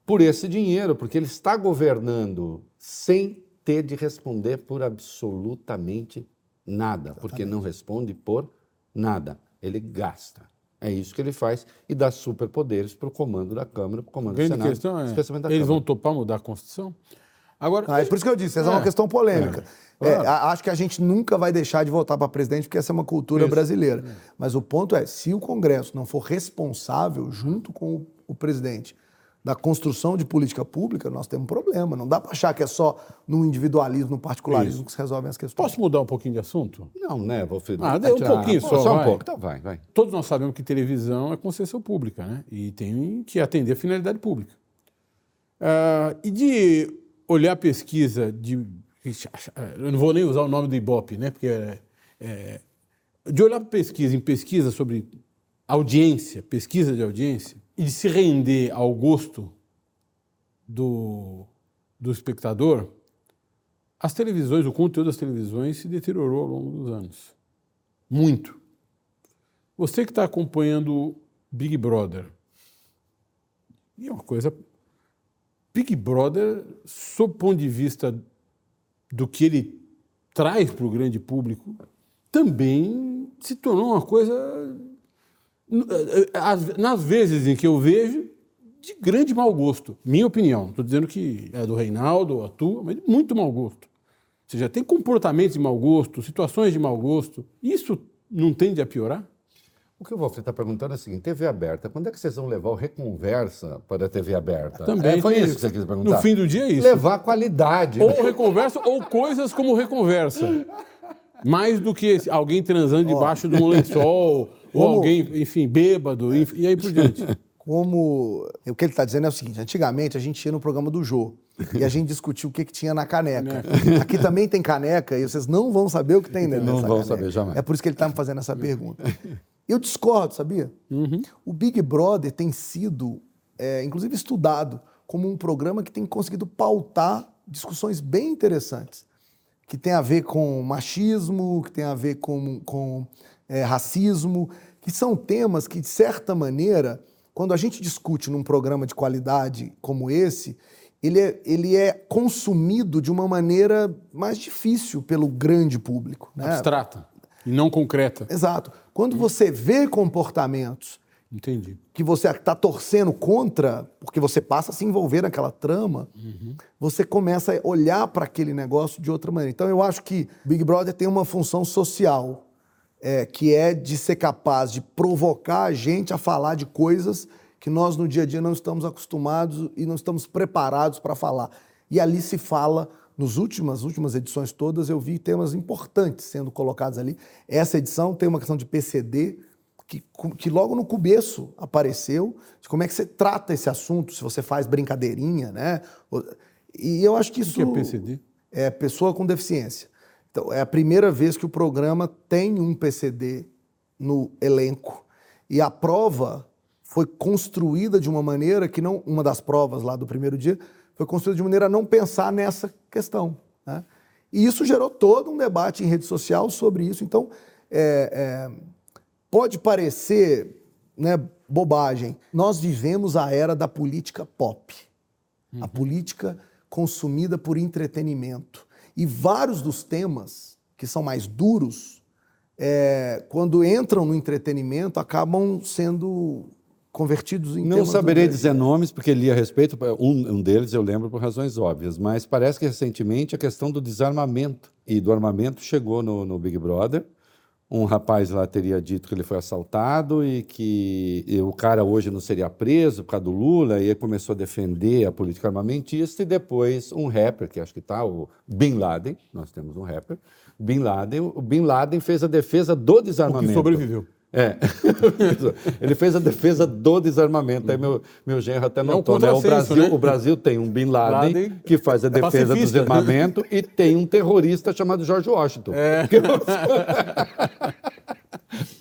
por esse dinheiro, porque ele está governando sem ter de responder por absolutamente nada, porque não responde por nada. Ele gasta. É isso que ele faz e dá superpoderes para o comando da Câmara, para o comando A do grande Senado, questão é, especialmente da eles Câmara. vão topar mudar a Constituição? Agora, Ah, é por isso que eu disse, essa é, uma É, questão polêmica. é. É, a- acho que a gente nunca vai deixar de votar para presidente, porque essa é uma cultura Isso. brasileira. Mas o ponto é, se o Congresso não for responsável, junto com o, o presidente, da construção de política pública, nós temos um problema. Não dá para achar que é só no individualismo, no particularismo que se resolvem as questões. posso mudar um pouquinho de assunto? Não, né, Valfrido? Ah, deu um pouquinho só, Só um vai. pouco, então vai, vai. Todos nós sabemos que televisão é concessão pública, né? E tem que atender a finalidade pública. Ah, e de olhar a pesquisa de. Eu não vou nem usar o nome do Ibope, né? Porque é, é- de olhar para pesquisa em pesquisa sobre audiência, pesquisa de audiência, e se render ao gosto do, do espectador, as televisões, o conteúdo das televisões se deteriorou ao longo dos anos. Muito. Você que está acompanhando Big Brother, e é uma coisa. Big Brother, sob o ponto de vista do que ele traz para o grande público, também se tornou uma coisa. Às- Nas vezes em que eu vejo, de grande mau gosto. Minha opinião. Estou dizendo que é do Reinaldo, a tua, mas de muito mau gosto. Ou seja, tem comportamentos de mau gosto, situações de mau gosto. Isso não tende a piorar? O que o Valfrido está perguntando é o seguinte: TV aberta, quando é que vocês vão levar o Reconversa para a TV aberta? Também É, foi isso que você quis perguntar? No fim do dia é isso. Levar qualidade. Ou reconversa, ou coisas como reconversa. Mais do que alguém transando debaixo de um lençol, ou Como- alguém, enfim, bêbado, enfim, e aí por diante. Como. O que ele está dizendo é o seguinte: antigamente a gente ia no programa do Jô e a gente discutia o que, que tinha na caneca. Aqui também tem caneca e vocês não vão saber o que tem dentro Não dessa vão caneca. saber jamais. É por isso que ele está me fazendo essa pergunta. Eu discordo, sabia? Uhum. O Big Brother tem sido, é, inclusive, estudado como um programa que tem conseguido pautar discussões bem interessantes que tem a ver com machismo, que tem a ver com, com é, racismo, que são temas que, de certa maneira, quando a gente discute num programa de qualidade como esse, ele é, ele é consumido de uma maneira mais difícil pelo grande público. Né? Abstrata e não concreta. Exato. Quando você vê comportamentos Entendi. que você está torcendo contra, porque você passa a se envolver naquela trama, você começa a olhar para aquele negócio de outra maneira. Então eu acho que Big Brother tem uma função social, é, que é de ser capaz de provocar a gente a falar de coisas que nós no dia a dia não estamos acostumados e não estamos preparados para falar. E ali se fala, nos últimas, últimas edições todas, eu vi temas importantes sendo colocados ali. Essa edição tem uma questão de PCD, que, que logo no começo apareceu, de como é que você trata esse assunto, se você faz brincadeirinha, né? E eu acho que isso... que é PCD? É pessoa com deficiência. Então, é a primeira vez que o programa tem um PCD no elenco. E a prova foi construída de uma maneira que não... Uma das provas lá do primeiro dia foi construída de maneira a não pensar nessa questão. né? E isso gerou todo um debate em rede social sobre isso. Então, é, é, pode parecer né, bobagem. Nós vivemos a era da política pop. A política consumida por entretenimento. E vários dos temas que são mais duros, é, quando entram no entretenimento, acabam sendo convertidos em Não saberei dizer nomes, porque li a respeito, um, um deles eu lembro por razões óbvias, mas parece que recentemente a questão do desarmamento e do armamento chegou no, no Big Brother. Um rapaz lá teria dito que ele foi assaltado e que e o cara hoje não seria preso por causa do Lula, e ele começou a defender a política armamentista, e depois um rapper, que acho que está, o Bin Laden, nós temos um rapper, Bin Laden, o Bin Laden fez a defesa do O desarmamento. que sobreviveu. É. Ele fez a defesa do desarmamento. Aí meu, meu genro até um notou, né? O Brasil, né? o Brasil tem um Bin Laden, Laden que faz a é defesa do pacifista. desarmamento e tem um terrorista chamado George Washington. É.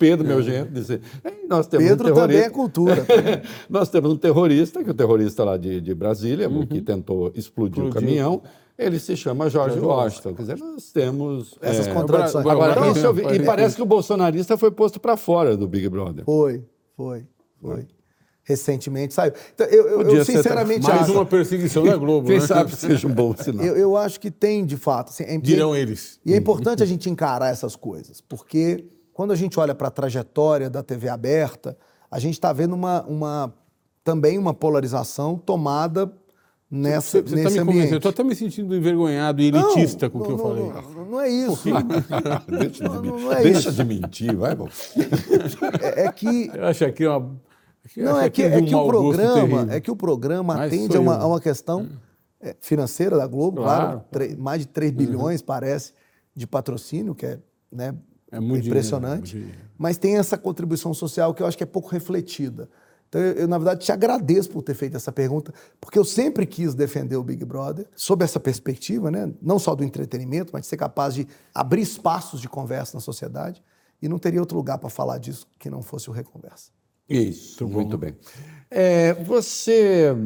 Pedro, meu genro, disse, "É, nós temos Pedro um também é cultura. nós temos um terrorista, que é o terrorista lá de, de Brasília, o Uhum. que tentou explodir o Explodiu. caminhão. Ele se chama Jorge Washington. Quer dizer, nós temos. Essas é, contradições. Agora, isso eu vi- e parece que o bolsonarista foi posto para fora do Big Brother. Foi, foi, foi. Recentemente saiu. Então, eu, eu- sinceramente Mais acho. uma perseguição da Globo, Quem né? sabe seja um bom sinal. Eu, eu acho que tem, de fato. assim, é- Dirão eles. E é importante a gente encarar essas coisas, porque quando a gente olha para a trajetória da TV aberta, a gente está vendo uma, uma, também uma polarização tomada nessa, Você, você nesse tá me convencendo. Eu ambiente. tô até me sentindo envergonhado e elitista com o que eu não, falei. Não, não é isso. deixa de, Não, não é deixa isso. de mentir, vai, bom. É, é que Eu acho aqui uma. Não, é que, é de um que o programa, é que o programa Mas atende a uma, a uma questão é, financeira da Globo, claro, Claro. mais de 3 bilhões, parece, de patrocínio, que é, né, É muito impressionante. dinheiro, muito dinheiro. mas tem essa contribuição social que eu acho que é pouco refletida. Então, eu, eu, na verdade, te agradeço por ter feito essa pergunta, porque eu sempre quis defender o Big Brother, sob essa perspectiva, né? não só do entretenimento, mas de ser capaz de abrir espaços de conversa na sociedade, e não teria outro lugar para falar disso que não fosse o Reconversa. Isso, muito bem. É, você,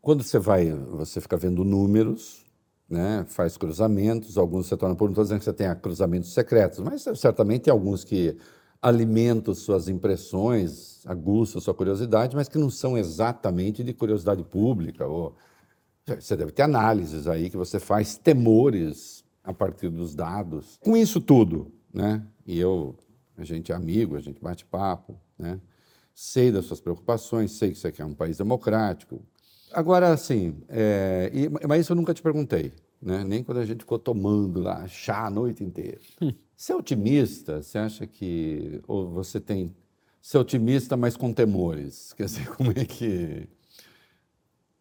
quando você vai, você fica vendo números, né, faz cruzamentos, alguns você torna por não estou dizendo que você tenha cruzamentos secretos, mas certamente tem alguns que alimentam suas impressões, aguçam sua curiosidade, mas que não são exatamente de curiosidade pública. Ou, você deve ter análises aí que você faz, temores a partir dos dados. Com isso tudo, né? E eu, a gente é amigo, a gente bate papo, né? Sei das suas preocupações, sei que você quer um país democrático. Agora, assim, é, e- mas isso eu nunca te perguntei, né? Nem quando a gente ficou tomando lá chá a noite inteira. Você é otimista? Você acha que ou você tem ser otimista, mas com temores? Quer dizer, como é que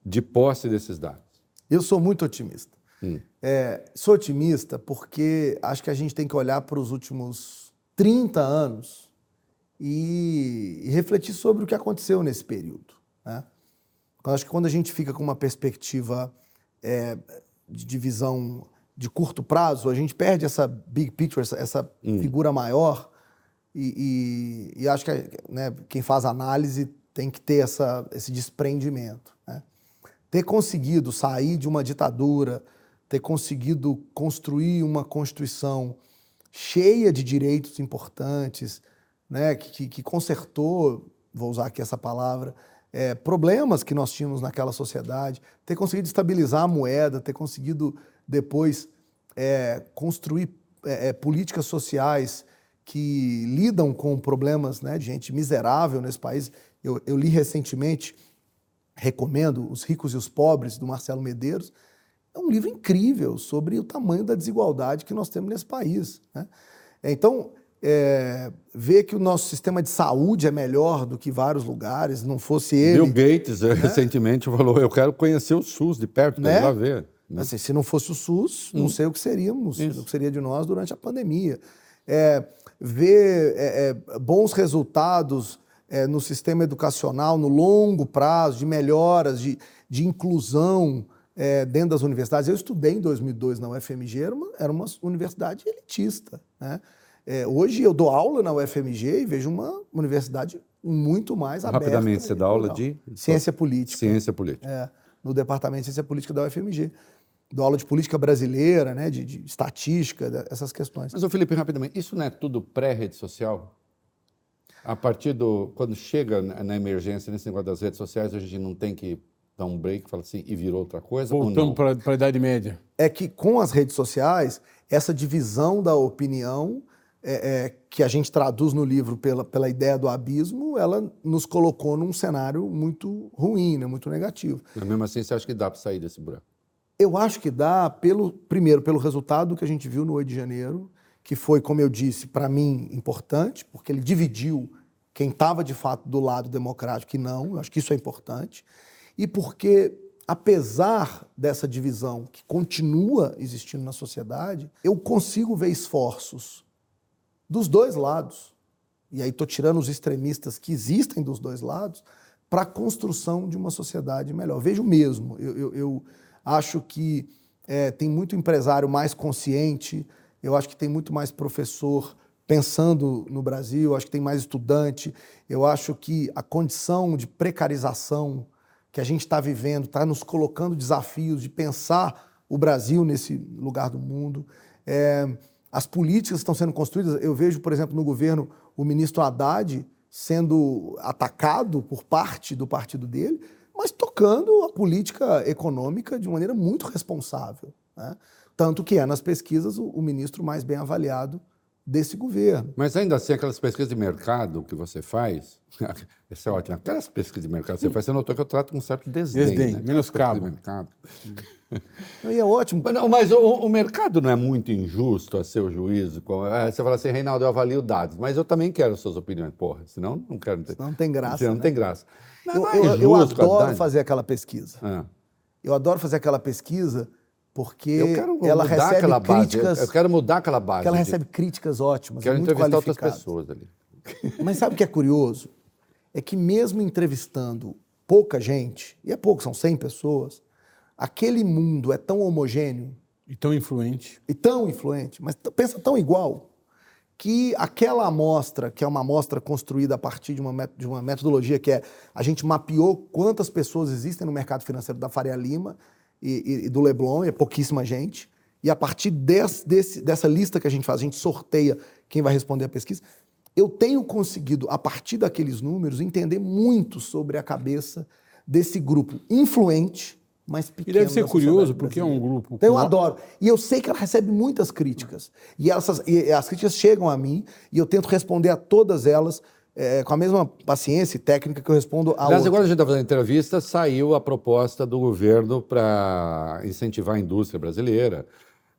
de posse desses dados? Eu sou muito otimista. É, sou otimista porque acho que a gente tem que olhar para os últimos 30 anos e, e refletir sobre o que aconteceu nesse período. Eu acho que quando a gente fica com uma perspectiva é, de divisão de curto prazo, a gente perde essa big picture, essa, essa figura maior. E, e- e acho que né, quem faz análise tem que ter essa, esse desprendimento. Né? ter conseguido sair de uma ditadura, ter conseguido construir uma constituição cheia de direitos importantes, né, que- que consertou, vou usar aqui essa palavra, é, problemas que nós tínhamos naquela sociedade, ter conseguido estabilizar a moeda, ter conseguido depois é, construir é, é, políticas sociais que lidam com problemas né, de gente miserável nesse país. Eu, eu li recentemente recomendo Os Ricos e os Pobres, do Marcelo Medeiros. É um livro incrível sobre o tamanho da desigualdade que nós temos nesse país. né? Então, é, ver que o nosso sistema de saúde é melhor do que vários lugares, não fosse ele. Bill Gates eh, recentemente falou: eu quero conhecer o SUS de perto, Né? lá ver. né? Assim, se não fosse o SUS, Hum. não sei o que seríamos, o que seria de nós durante a pandemia. É, ver é, é, bons resultados é, no sistema educacional no longo prazo, de melhoras, de, de inclusão é, dentro das universidades. Eu estudei em 2002 na UFMG, era uma, era uma universidade elitista. Né? É, hoje eu dou aula na UFMG e vejo uma universidade muito mais aberta. Rapidamente, você dá aula de? Ciência política. Ciência política. É, no Departamento de Ciência Política da UFMG. Dou aula de política brasileira, né, de, de estatística, de- essas questões. Mas, ô Felipe, rapidamente, isso não é tudo pré-rede social? A partir do. Quando chega na emergência, nesse negócio das redes sociais, a gente não tem que dar um break e falar assim, e virou outra coisa? Voltamos não? para a Idade Média. É que com as redes sociais, essa divisão da opinião, é, é, que a gente traduz no livro pela, pela ideia do abismo, ela nos colocou num cenário muito ruim, né, muito negativo. Mas mesmo assim, você acha que dá para sair desse buraco? Eu acho que dá, pelo, primeiro, pelo resultado que a gente viu no 8 de janeiro, que foi, como eu disse, para mim importante, porque ele dividiu quem estava de fato do lado democrático e não, eu acho que isso é importante, e porque, apesar dessa divisão que continua existindo na sociedade, eu consigo ver esforços dos dois lados, e aí estou tirando os extremistas que existem dos dois lados, para a construção de uma sociedade melhor. Vejo mesmo, eu, eu- eu acho que eh, tem muito empresário mais consciente, eu acho que tem muito mais professor pensando no Brasil, acho que tem mais estudante, eu acho que a condição de precarização que a gente está vivendo está nos colocando desafios de pensar o Brasil nesse lugar do mundo. É, as políticas estão sendo construídas, eu vejo, por exemplo, no governo, o ministro Haddad sendo atacado por parte do partido dele, mas tocando a política econômica de maneira muito responsável. Né? Tanto que é nas pesquisas o, o ministro mais bem avaliado desse governo. Mas ainda assim, aquelas pesquisas de mercado que você faz, essa é ótima, aquelas pesquisas de mercado que você faz, você notou que eu trato com um certo desdém. Desdém, né? menoscabo. De mercado. E é ótimo. Mas, não, mas o, o mercado não é muito injusto a seu juízo. é, Você fala assim, Reinaldo, eu avalio dados, mas eu também quero suas opiniões. Porra, senão não quero ter. Não tem graça. Senão não né? tem graça. Não Eu, é eu- eu adoro fazer aquela pesquisa. Ah. Eu adoro fazer aquela pesquisa porque Eu quero ela mudar recebe aquela base. Eu, críticas. eu quero mudar aquela base. porque ela de- recebe críticas ótimas, Quero muito entrevistar outras pessoas ali. Mas sabe o que é curioso? É que mesmo entrevistando pouca gente, e é pouco, são 100 pessoas, aquele mundo é tão homogêneo E tão influente. e tão influente, mas pensa tão igual, que aquela amostra, que é uma amostra construída a partir de uma, met- de uma metodologia que é, a gente mapeou quantas pessoas existem no mercado financeiro da Faria Lima e, e- e do Leblon, e é pouquíssima gente, e a partir desse- desse- dessa lista que a gente faz, a gente sorteia quem vai responder a pesquisa, eu tenho conseguido, a partir daqueles números, entender muito sobre a cabeça desse grupo influente, mas E pequeno. deve ser curioso, porque é um grupo. Então, eu adoro. E eu sei que ela recebe muitas críticas. E, essas, e as críticas chegam a mim e eu tento responder a todas elas eh, com a mesma paciência e técnica que eu respondo a Aliás, outras. agora a gente está fazendo entrevista, saiu a proposta do governo para incentivar a indústria brasileira,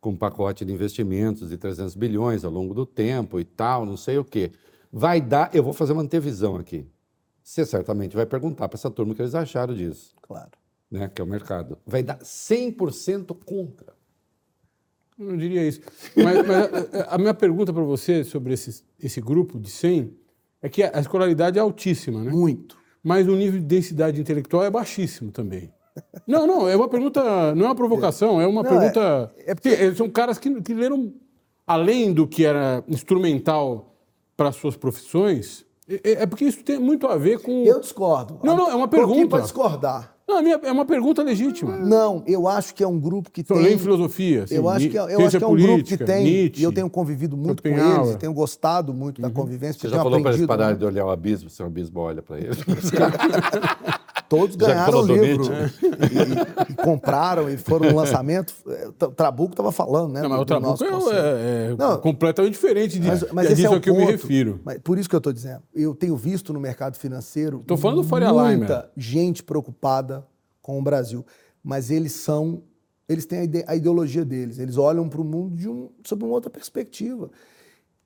com um pacote de investimentos de 300 bilhões ao longo do tempo e tal, não sei o quê. Vai dar, eu vou fazer uma antevisão aqui. Você certamente vai perguntar para essa turma o que eles acharam disso, Claro. né, que é o mercado. Vai dar 100% contra. Eu não diria isso. Mas, mas a, a minha pergunta para você sobre esse, esse grupo de 100 é que a escolaridade é altíssima, né? Muito. Mas o nível de densidade intelectual é baixíssimo também. Não, não, é uma pergunta, não é uma provocação, é uma Não, pergunta. é- é porque- São caras que, que leram, além do que era instrumental para suas profissões, é, é porque isso tem muito a ver com. Eu discordo. Não, não, é uma pergunta. para discordar. Não, a minha- é uma pergunta legítima. Não, eu acho que é um grupo que Só tem. lê filosofia. assim, eu acho que, é- eu acho que é um grupo que política, tem. Nietzsche, e eu tenho convivido muito com eles, e tenho gostado muito da convivência. Você já falou para eles pararem de olhar o abismo, se o abismo olha para eles. Todos ganharam o livro. Nietzsche. E, e compraram e foram no lançamento. É, O Trabuco estava falando, né? Não, mas o Trabuco é, é- é Não. completamente diferente de, Mas, mas é esse disso é o que eu me ponto. refiro. Mas por isso que eu estou dizendo. Eu tenho visto no mercado financeiro Tô falando do muita gente preocupada com o Brasil. Mas eles são. Eles têm a, ide- a ideologia deles. Eles olham para o mundo um, sob uma outra perspectiva.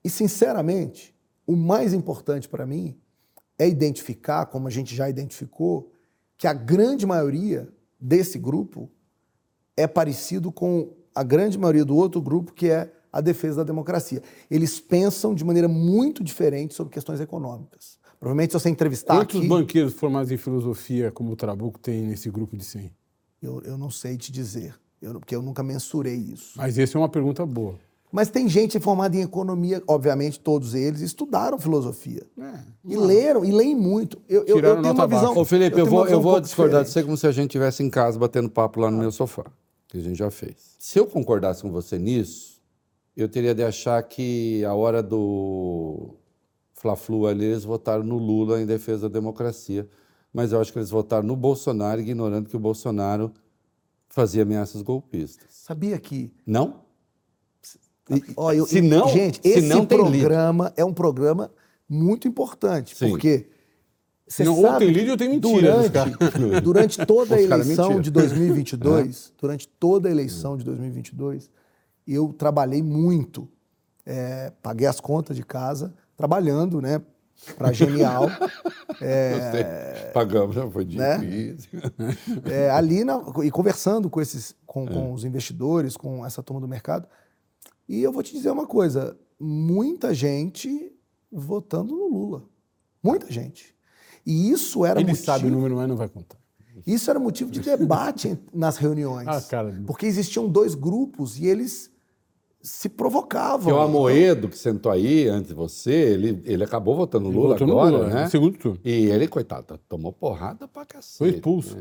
E, sinceramente, o mais importante para mim é identificar, como a gente já identificou, que a grande maioria desse grupo é parecido com a grande maioria do outro grupo, que é a defesa da democracia. Eles pensam de maneira muito diferente sobre questões econômicas. Provavelmente, se você entrevistar Quantos aqui, banqueiros formados em filosofia, como o Trabuco, tem nesse grupo de 100? eu, eu não sei te dizer, eu, porque eu nunca mensurei isso. Mas essa é uma pergunta boa. Mas tem gente formada em economia, obviamente, todos eles estudaram filosofia. e leram, e leem muito. Eu, eu, eu Tiraram tenho uma visão. baixa. Ô, Felipe, eu, tenho vou, eu um vou pouco discordar de diferente. você como se a gente estivesse em casa batendo papo lá no meu sofá, que a gente já fez. Se eu concordasse com você nisso, eu teria de achar que a hora do Fla-Flu ali, eles votaram no Lula em defesa da democracia. Mas eu acho que eles votaram no Bolsonaro, ignorando que o Bolsonaro fazia ameaças golpistas. Sabia que Não? Ó, eu- Se não- gente, se esse não tem programa é um programa muito importante, Sim. porque você Não, ou sabe tem que líder ou tem mentira durante, durante toda a eleição de 2022, durante toda a eleição de 2022, eu trabalhei muito, é, paguei as contas de casa, trabalhando, né, para Genial, É... Pagamos, já foi né? difícil. é, ali na- e conversando com esses com, com os investidores, com essa turma do mercado. E eu vou te dizer uma coisa: muita gente votando no Lula. Muita gente. E isso era Ele motivo, sabe o número, mas não vai contar. isso era motivo de debate nas reuniões. Ah, cara. Porque existiam dois grupos e eles se provocavam. Que o Amoedo, que sentou aí antes de você, ele, ele acabou votando no Lula votou no agora, Lula, né? no segundo turno. E ele, coitado, tomou porrada pra cacete. Foi expulso.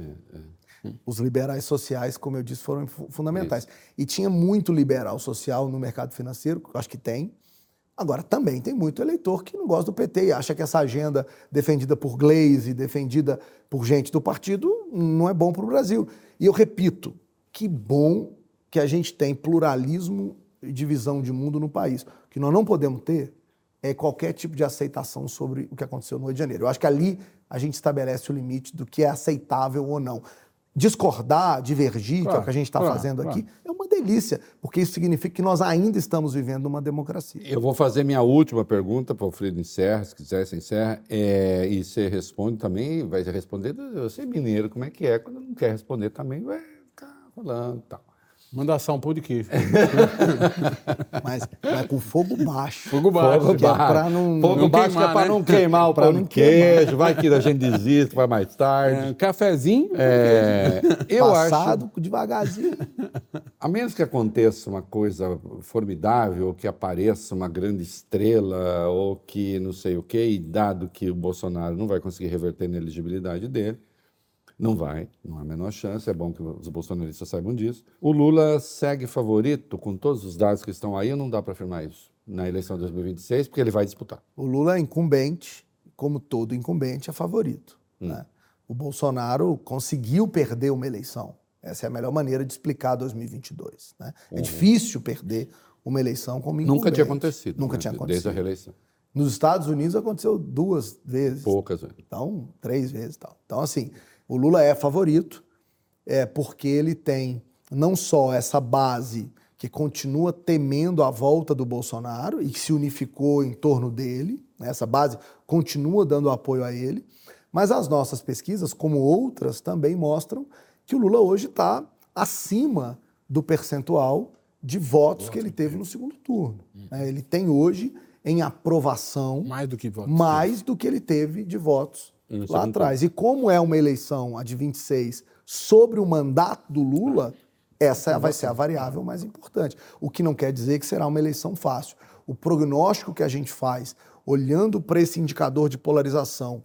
Os liberais sociais, como eu disse, foram fu- fundamentais. E tinha muito liberal social no mercado financeiro, acho que tem. Agora, também tem muito eleitor que não gosta do PT e acha que essa agenda defendida por Glaze, defendida por gente do partido, não é bom para o Brasil. E eu repito, que bom que a gente tem pluralismo e divisão de mundo no país. O que nós não podemos ter é qualquer tipo de aceitação sobre o que aconteceu no Rio de Janeiro. Eu acho que ali a gente estabelece o limite do que é aceitável ou não. Discordar, divergir, que é o Claro, que a gente está claro, fazendo claro. aqui, é uma delícia, porque isso significa que nós ainda estamos vivendo uma democracia. Eu vou fazer minha última pergunta para o Alfredo encerra, se quiser, você encerra. É, e você responde também, vai responder, eu sei mineiro, como é que é, quando não quer responder também vai ficar falando e tal. Manda assar um pão de queijo. Mas, mas com fogo baixo. Fogo baixo. Fogo que é pra não- Fogo não baixo é queimar, para né? não queimar o pão não de queijo, vai que a gente desiste, vai mais tarde. É, cafezinho. É, eu passado, acho, devagarzinho. a menos que aconteça uma coisa formidável, ou que apareça uma grande estrela, ou que não sei o quê, e dado que o Bolsonaro não vai conseguir reverter na elegibilidade dele, não vai, não há a menor chance, é bom que os bolsonaristas saibam disso. O Lula segue favorito com todos os dados que estão aí, não dá para afirmar isso na eleição de 2026, porque ele vai disputar. O Lula é incumbente, como todo incumbente, é favorito. né? O Bolsonaro conseguiu perder uma eleição. Essa é a melhor maneira de explicar 2022. né? É difícil perder uma eleição como incumbente. Nunca tinha acontecido. Nunca né, tinha Desde a acontecido. reeleição. Nos Estados Unidos aconteceu duas vezes. Poucas vezes. Então, três vezes e tal. Então, assim, o Lula é favorito, é porque ele tem não só essa base que continua temendo a volta do Bolsonaro e que se unificou em torno dele, né? essa base continua dando apoio a ele, mas as nossas pesquisas, como outras, também mostram que o Lula hoje está acima do percentual de votos que ele teve no segundo turno. né? Ele tem hoje em aprovação Mais do que voto. mais do que ele teve de votos lá atrás. E como é uma eleição, a de 26, sobre o mandato do Lula, essa vai ser a variável mais importante. O que não quer dizer que será uma eleição fácil. O prognóstico que a gente faz, olhando para esse indicador de polarização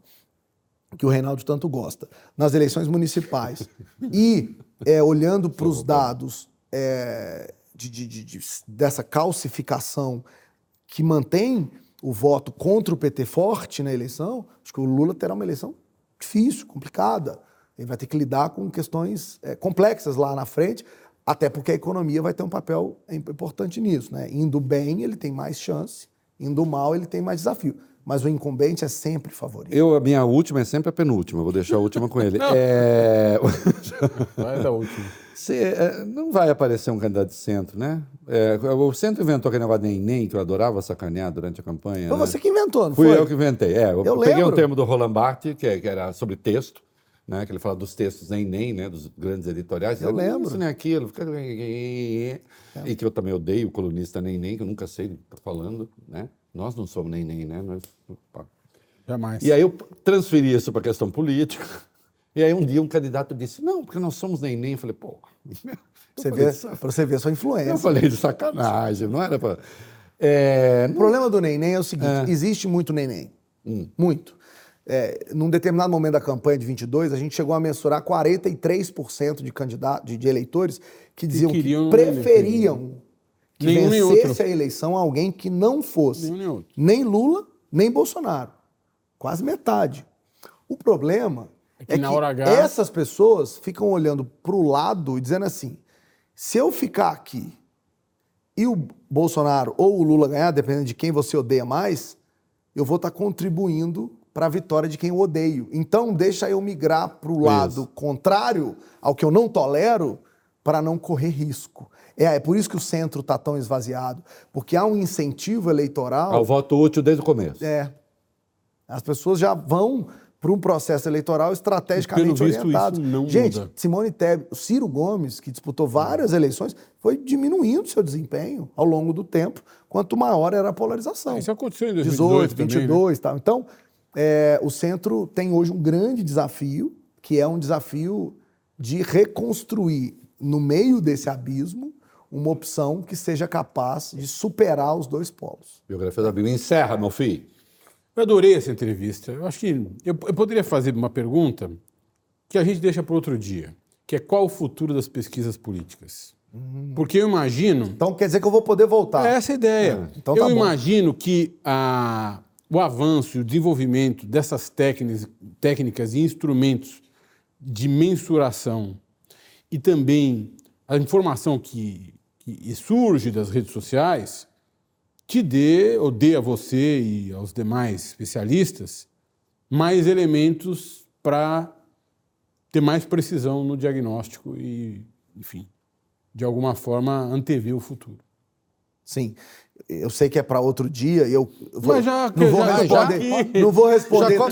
que o Reinaldo tanto gosta, nas eleições municipais, e é, olhando para os dados é, de- de- de- dessa calcificação que mantém o voto contra o PT forte na eleição, acho que o Lula terá uma eleição difícil, complicada. Ele vai ter que lidar com questões é, complexas lá na frente, até porque a economia vai ter um papel importante nisso. Né? Indo bem, ele tem mais chance, indo mal, ele tem mais desafio. Mas o incumbente é sempre favorito. Eu, a minha última é sempre a penúltima, vou deixar a última com ele. É, Vai dar último. Você, é, não vai aparecer um candidato de centro, né? É, o centro inventou aquele negócio de nem, que eu adorava sacanear durante a campanha. Foi né? você que inventou, não Fui foi? eu que inventei. É, eu, Eu peguei um termo do Roland Barthes, que, é- que era sobre texto, né? Que ele fala dos textos nem nem, né? Dos grandes editoriais. Eu "Não, lembro. Isso nem aquilo. Fica... E que eu também odeio o colunista nem nem, que eu nunca sei o que está falando, né? Nós não somos nem nem, né? Nós... opa. Jamais. E aí eu transferi isso para a questão política. E aí um dia um candidato disse, não, porque nós somos nem nem. Eu falei, pô... Você vê, pra você ver a sua influência. Eu falei de sacanagem, não era para... É, O problema do neném é o seguinte: existe muito neném. Muito. É, num determinado momento da campanha de 22, a gente chegou a mensurar 43% de candidatos, de, de eleitores que diziam que, neném. preferiam que Nenhum vencesse a eleição alguém que não fosse Nenhum nem Lula, nem Bolsonaro. Quase metade. O problema É é que que, na hora H- essas pessoas ficam olhando para o lado e dizendo assim: se eu ficar aqui e o Bolsonaro ou o Lula ganhar, dependendo de quem você odeia mais, eu vou estar contribuindo para a vitória de quem eu odeio. Então, deixa eu migrar para o lado contrário ao que eu não tolero para não correr risco. É, é por isso que o centro está tão esvaziado, porque há um incentivo eleitoral. ao voto útil desde o começo. É. As pessoas já vão para um processo eleitoral estrategicamente orientado. isso não Gente, muda. Simone Tebet, Ciro Gomes, que disputou várias eleições, foi diminuindo seu desempenho ao longo do tempo, quanto maior era a polarização. Isso aconteceu em 2018 18, também, né? 22 e tal. Então, é, o centro tem hoje um grande desafio, que é um desafio de reconstruir, no meio desse abismo, uma opção que seja capaz de superar os dois polos. Biografia da Bíblia encerra, meu filho. Eu adorei essa entrevista. Eu acho que eu, eu poderia fazer uma pergunta que a gente deixa para outro dia, que é qual o futuro das pesquisas políticas? Porque eu imagino. Então quer dizer que eu vou poder voltar. É essa a ideia. então eu tá bom. imagino que a, o avanço e o desenvolvimento dessas técnicas, técnicas e instrumentos de mensuração e também a informação que, que surge das redes sociais te dê, ou dê a você e aos demais especialistas, mais elementos para ter mais precisão no diagnóstico e, enfim, de alguma forma antever o futuro. Sim. Eu sei que é para outro dia e eu vou, Mas já não vou já- responder, já que- não vou responder tudo.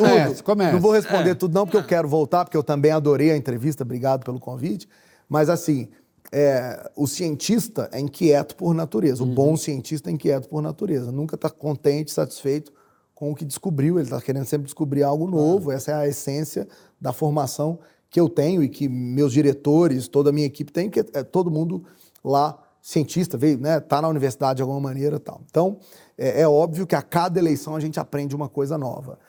Não vou responder tudo não, porque eu quero voltar, porque eu também adorei a entrevista, obrigado pelo convite. Mas assim, é, o cientista é inquieto por natureza, o bom cientista é inquieto por natureza, nunca está contente, satisfeito com o que descobriu, ele está querendo sempre descobrir algo novo, essa é a essência da formação que eu tenho e que meus diretores, toda a minha equipe tem, que é todo mundo lá cientista, veio, né, tá na universidade de alguma maneira, tal. Então, é, é óbvio que a cada eleição a gente aprende uma coisa nova.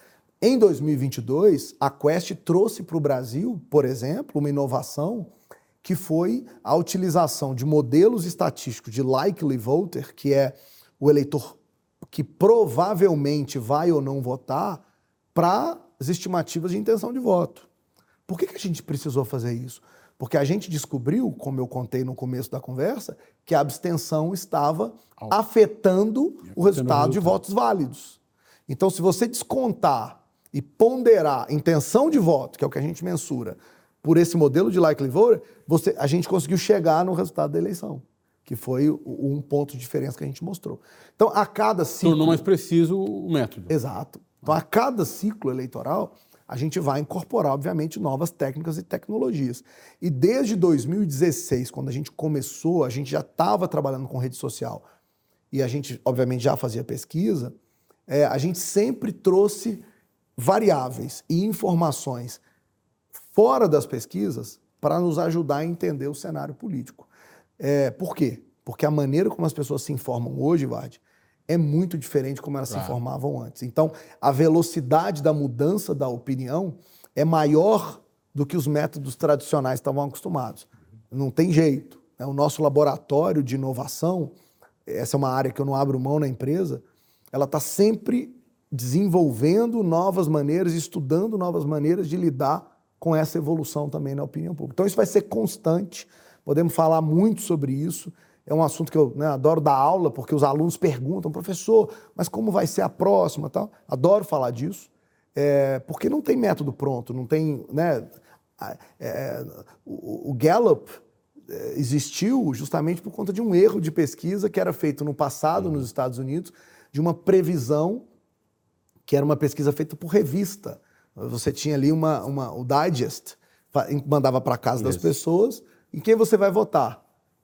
Em 2022, a Quest trouxe para o Brasil, por exemplo, uma inovação que foi a utilização de modelos estatísticos de likely voter, que é o eleitor que provavelmente vai ou não votar, para as estimativas de intenção de voto. Por que, que a gente precisou fazer isso? Porque a gente descobriu, como eu contei no começo da conversa, que a abstenção estava afetando o resultado de votos válidos. Então, se você descontar e ponderar intenção de voto, que é o que a gente mensura, por esse modelo de likely voter, você, a gente conseguiu chegar no resultado da eleição, que foi o- um ponto de diferença que a gente mostrou. Então, a cada ciclo... Tornou mais preciso o método. Exato. Então, a cada ciclo eleitoral, a gente vai incorporar, obviamente, novas técnicas e tecnologias. E desde 2016, quando a gente começou, a gente já estava trabalhando com rede social e a gente, obviamente, já fazia pesquisa, é, a gente sempre trouxe variáveis e informações fora das pesquisas para nos ajudar a entender o cenário político. É, por quê? Porque a maneira como as pessoas se informam hoje, Vard, é muito diferente de como elas se informavam antes. Então, a velocidade da mudança da opinião é maior do que os métodos tradicionais estavam acostumados. Não tem jeito. né? O nosso laboratório de inovação, essa é uma área que eu não abro mão na empresa, ela está sempre desenvolvendo novas maneiras, estudando novas maneiras de lidar com essa evolução também na opinião pública. Então, isso vai ser constante, podemos falar muito sobre isso. É um assunto que eu né, adoro dar aula, porque os alunos perguntam, professor, mas como vai ser a próxima? Tal? Adoro falar disso, é, porque não tem método pronto, não tem. Né, é, o, o Gallup é, existiu justamente por conta de um erro de pesquisa que era feito no passado nos Estados Unidos, de uma previsão que era uma pesquisa feita por revista. Você tinha ali uma, uma- o digest, mandava para casa das Isso. pessoas em quem você vai votar.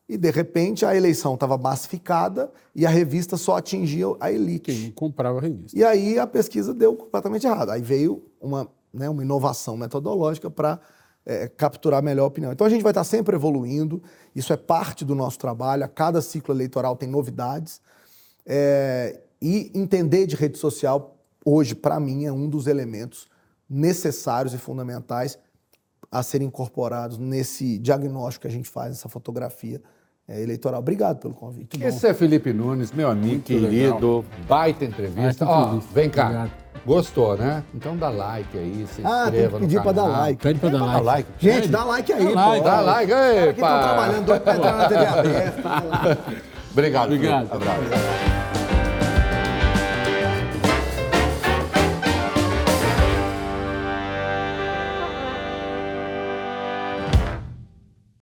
E, de repente, a eleição estava massificada e a revista só atingia a elite. Quem comprava a revista. E aí a pesquisa deu completamente errado. Aí veio uma, né, uma inovação metodológica para capturar melhor a opinião. Então a gente vai estar sempre evoluindo, isso é parte do nosso trabalho, a cada ciclo eleitoral tem novidades. É, e entender de rede social, hoje, para mim, é um dos elementos necessários e fundamentais a serem incorporados nesse diagnóstico que a gente faz, nessa fotografia é, eleitoral. Obrigado pelo convite. Esse é Felipe Nunes, meu amigo Muito querido. Baita entrevista. Baita entrevista. vem cá. Obrigado. Gostou, né? Então dá like aí, se Ah, tem inscreva que pedir no para dar like. Pede pra dar like. like. Gente, dá like aí, Dá like, pô. Dá like aí, Aqui estão pá. trabalhando doido pra entrar na TV aberta. Obrigado. Obrigado. Abraço.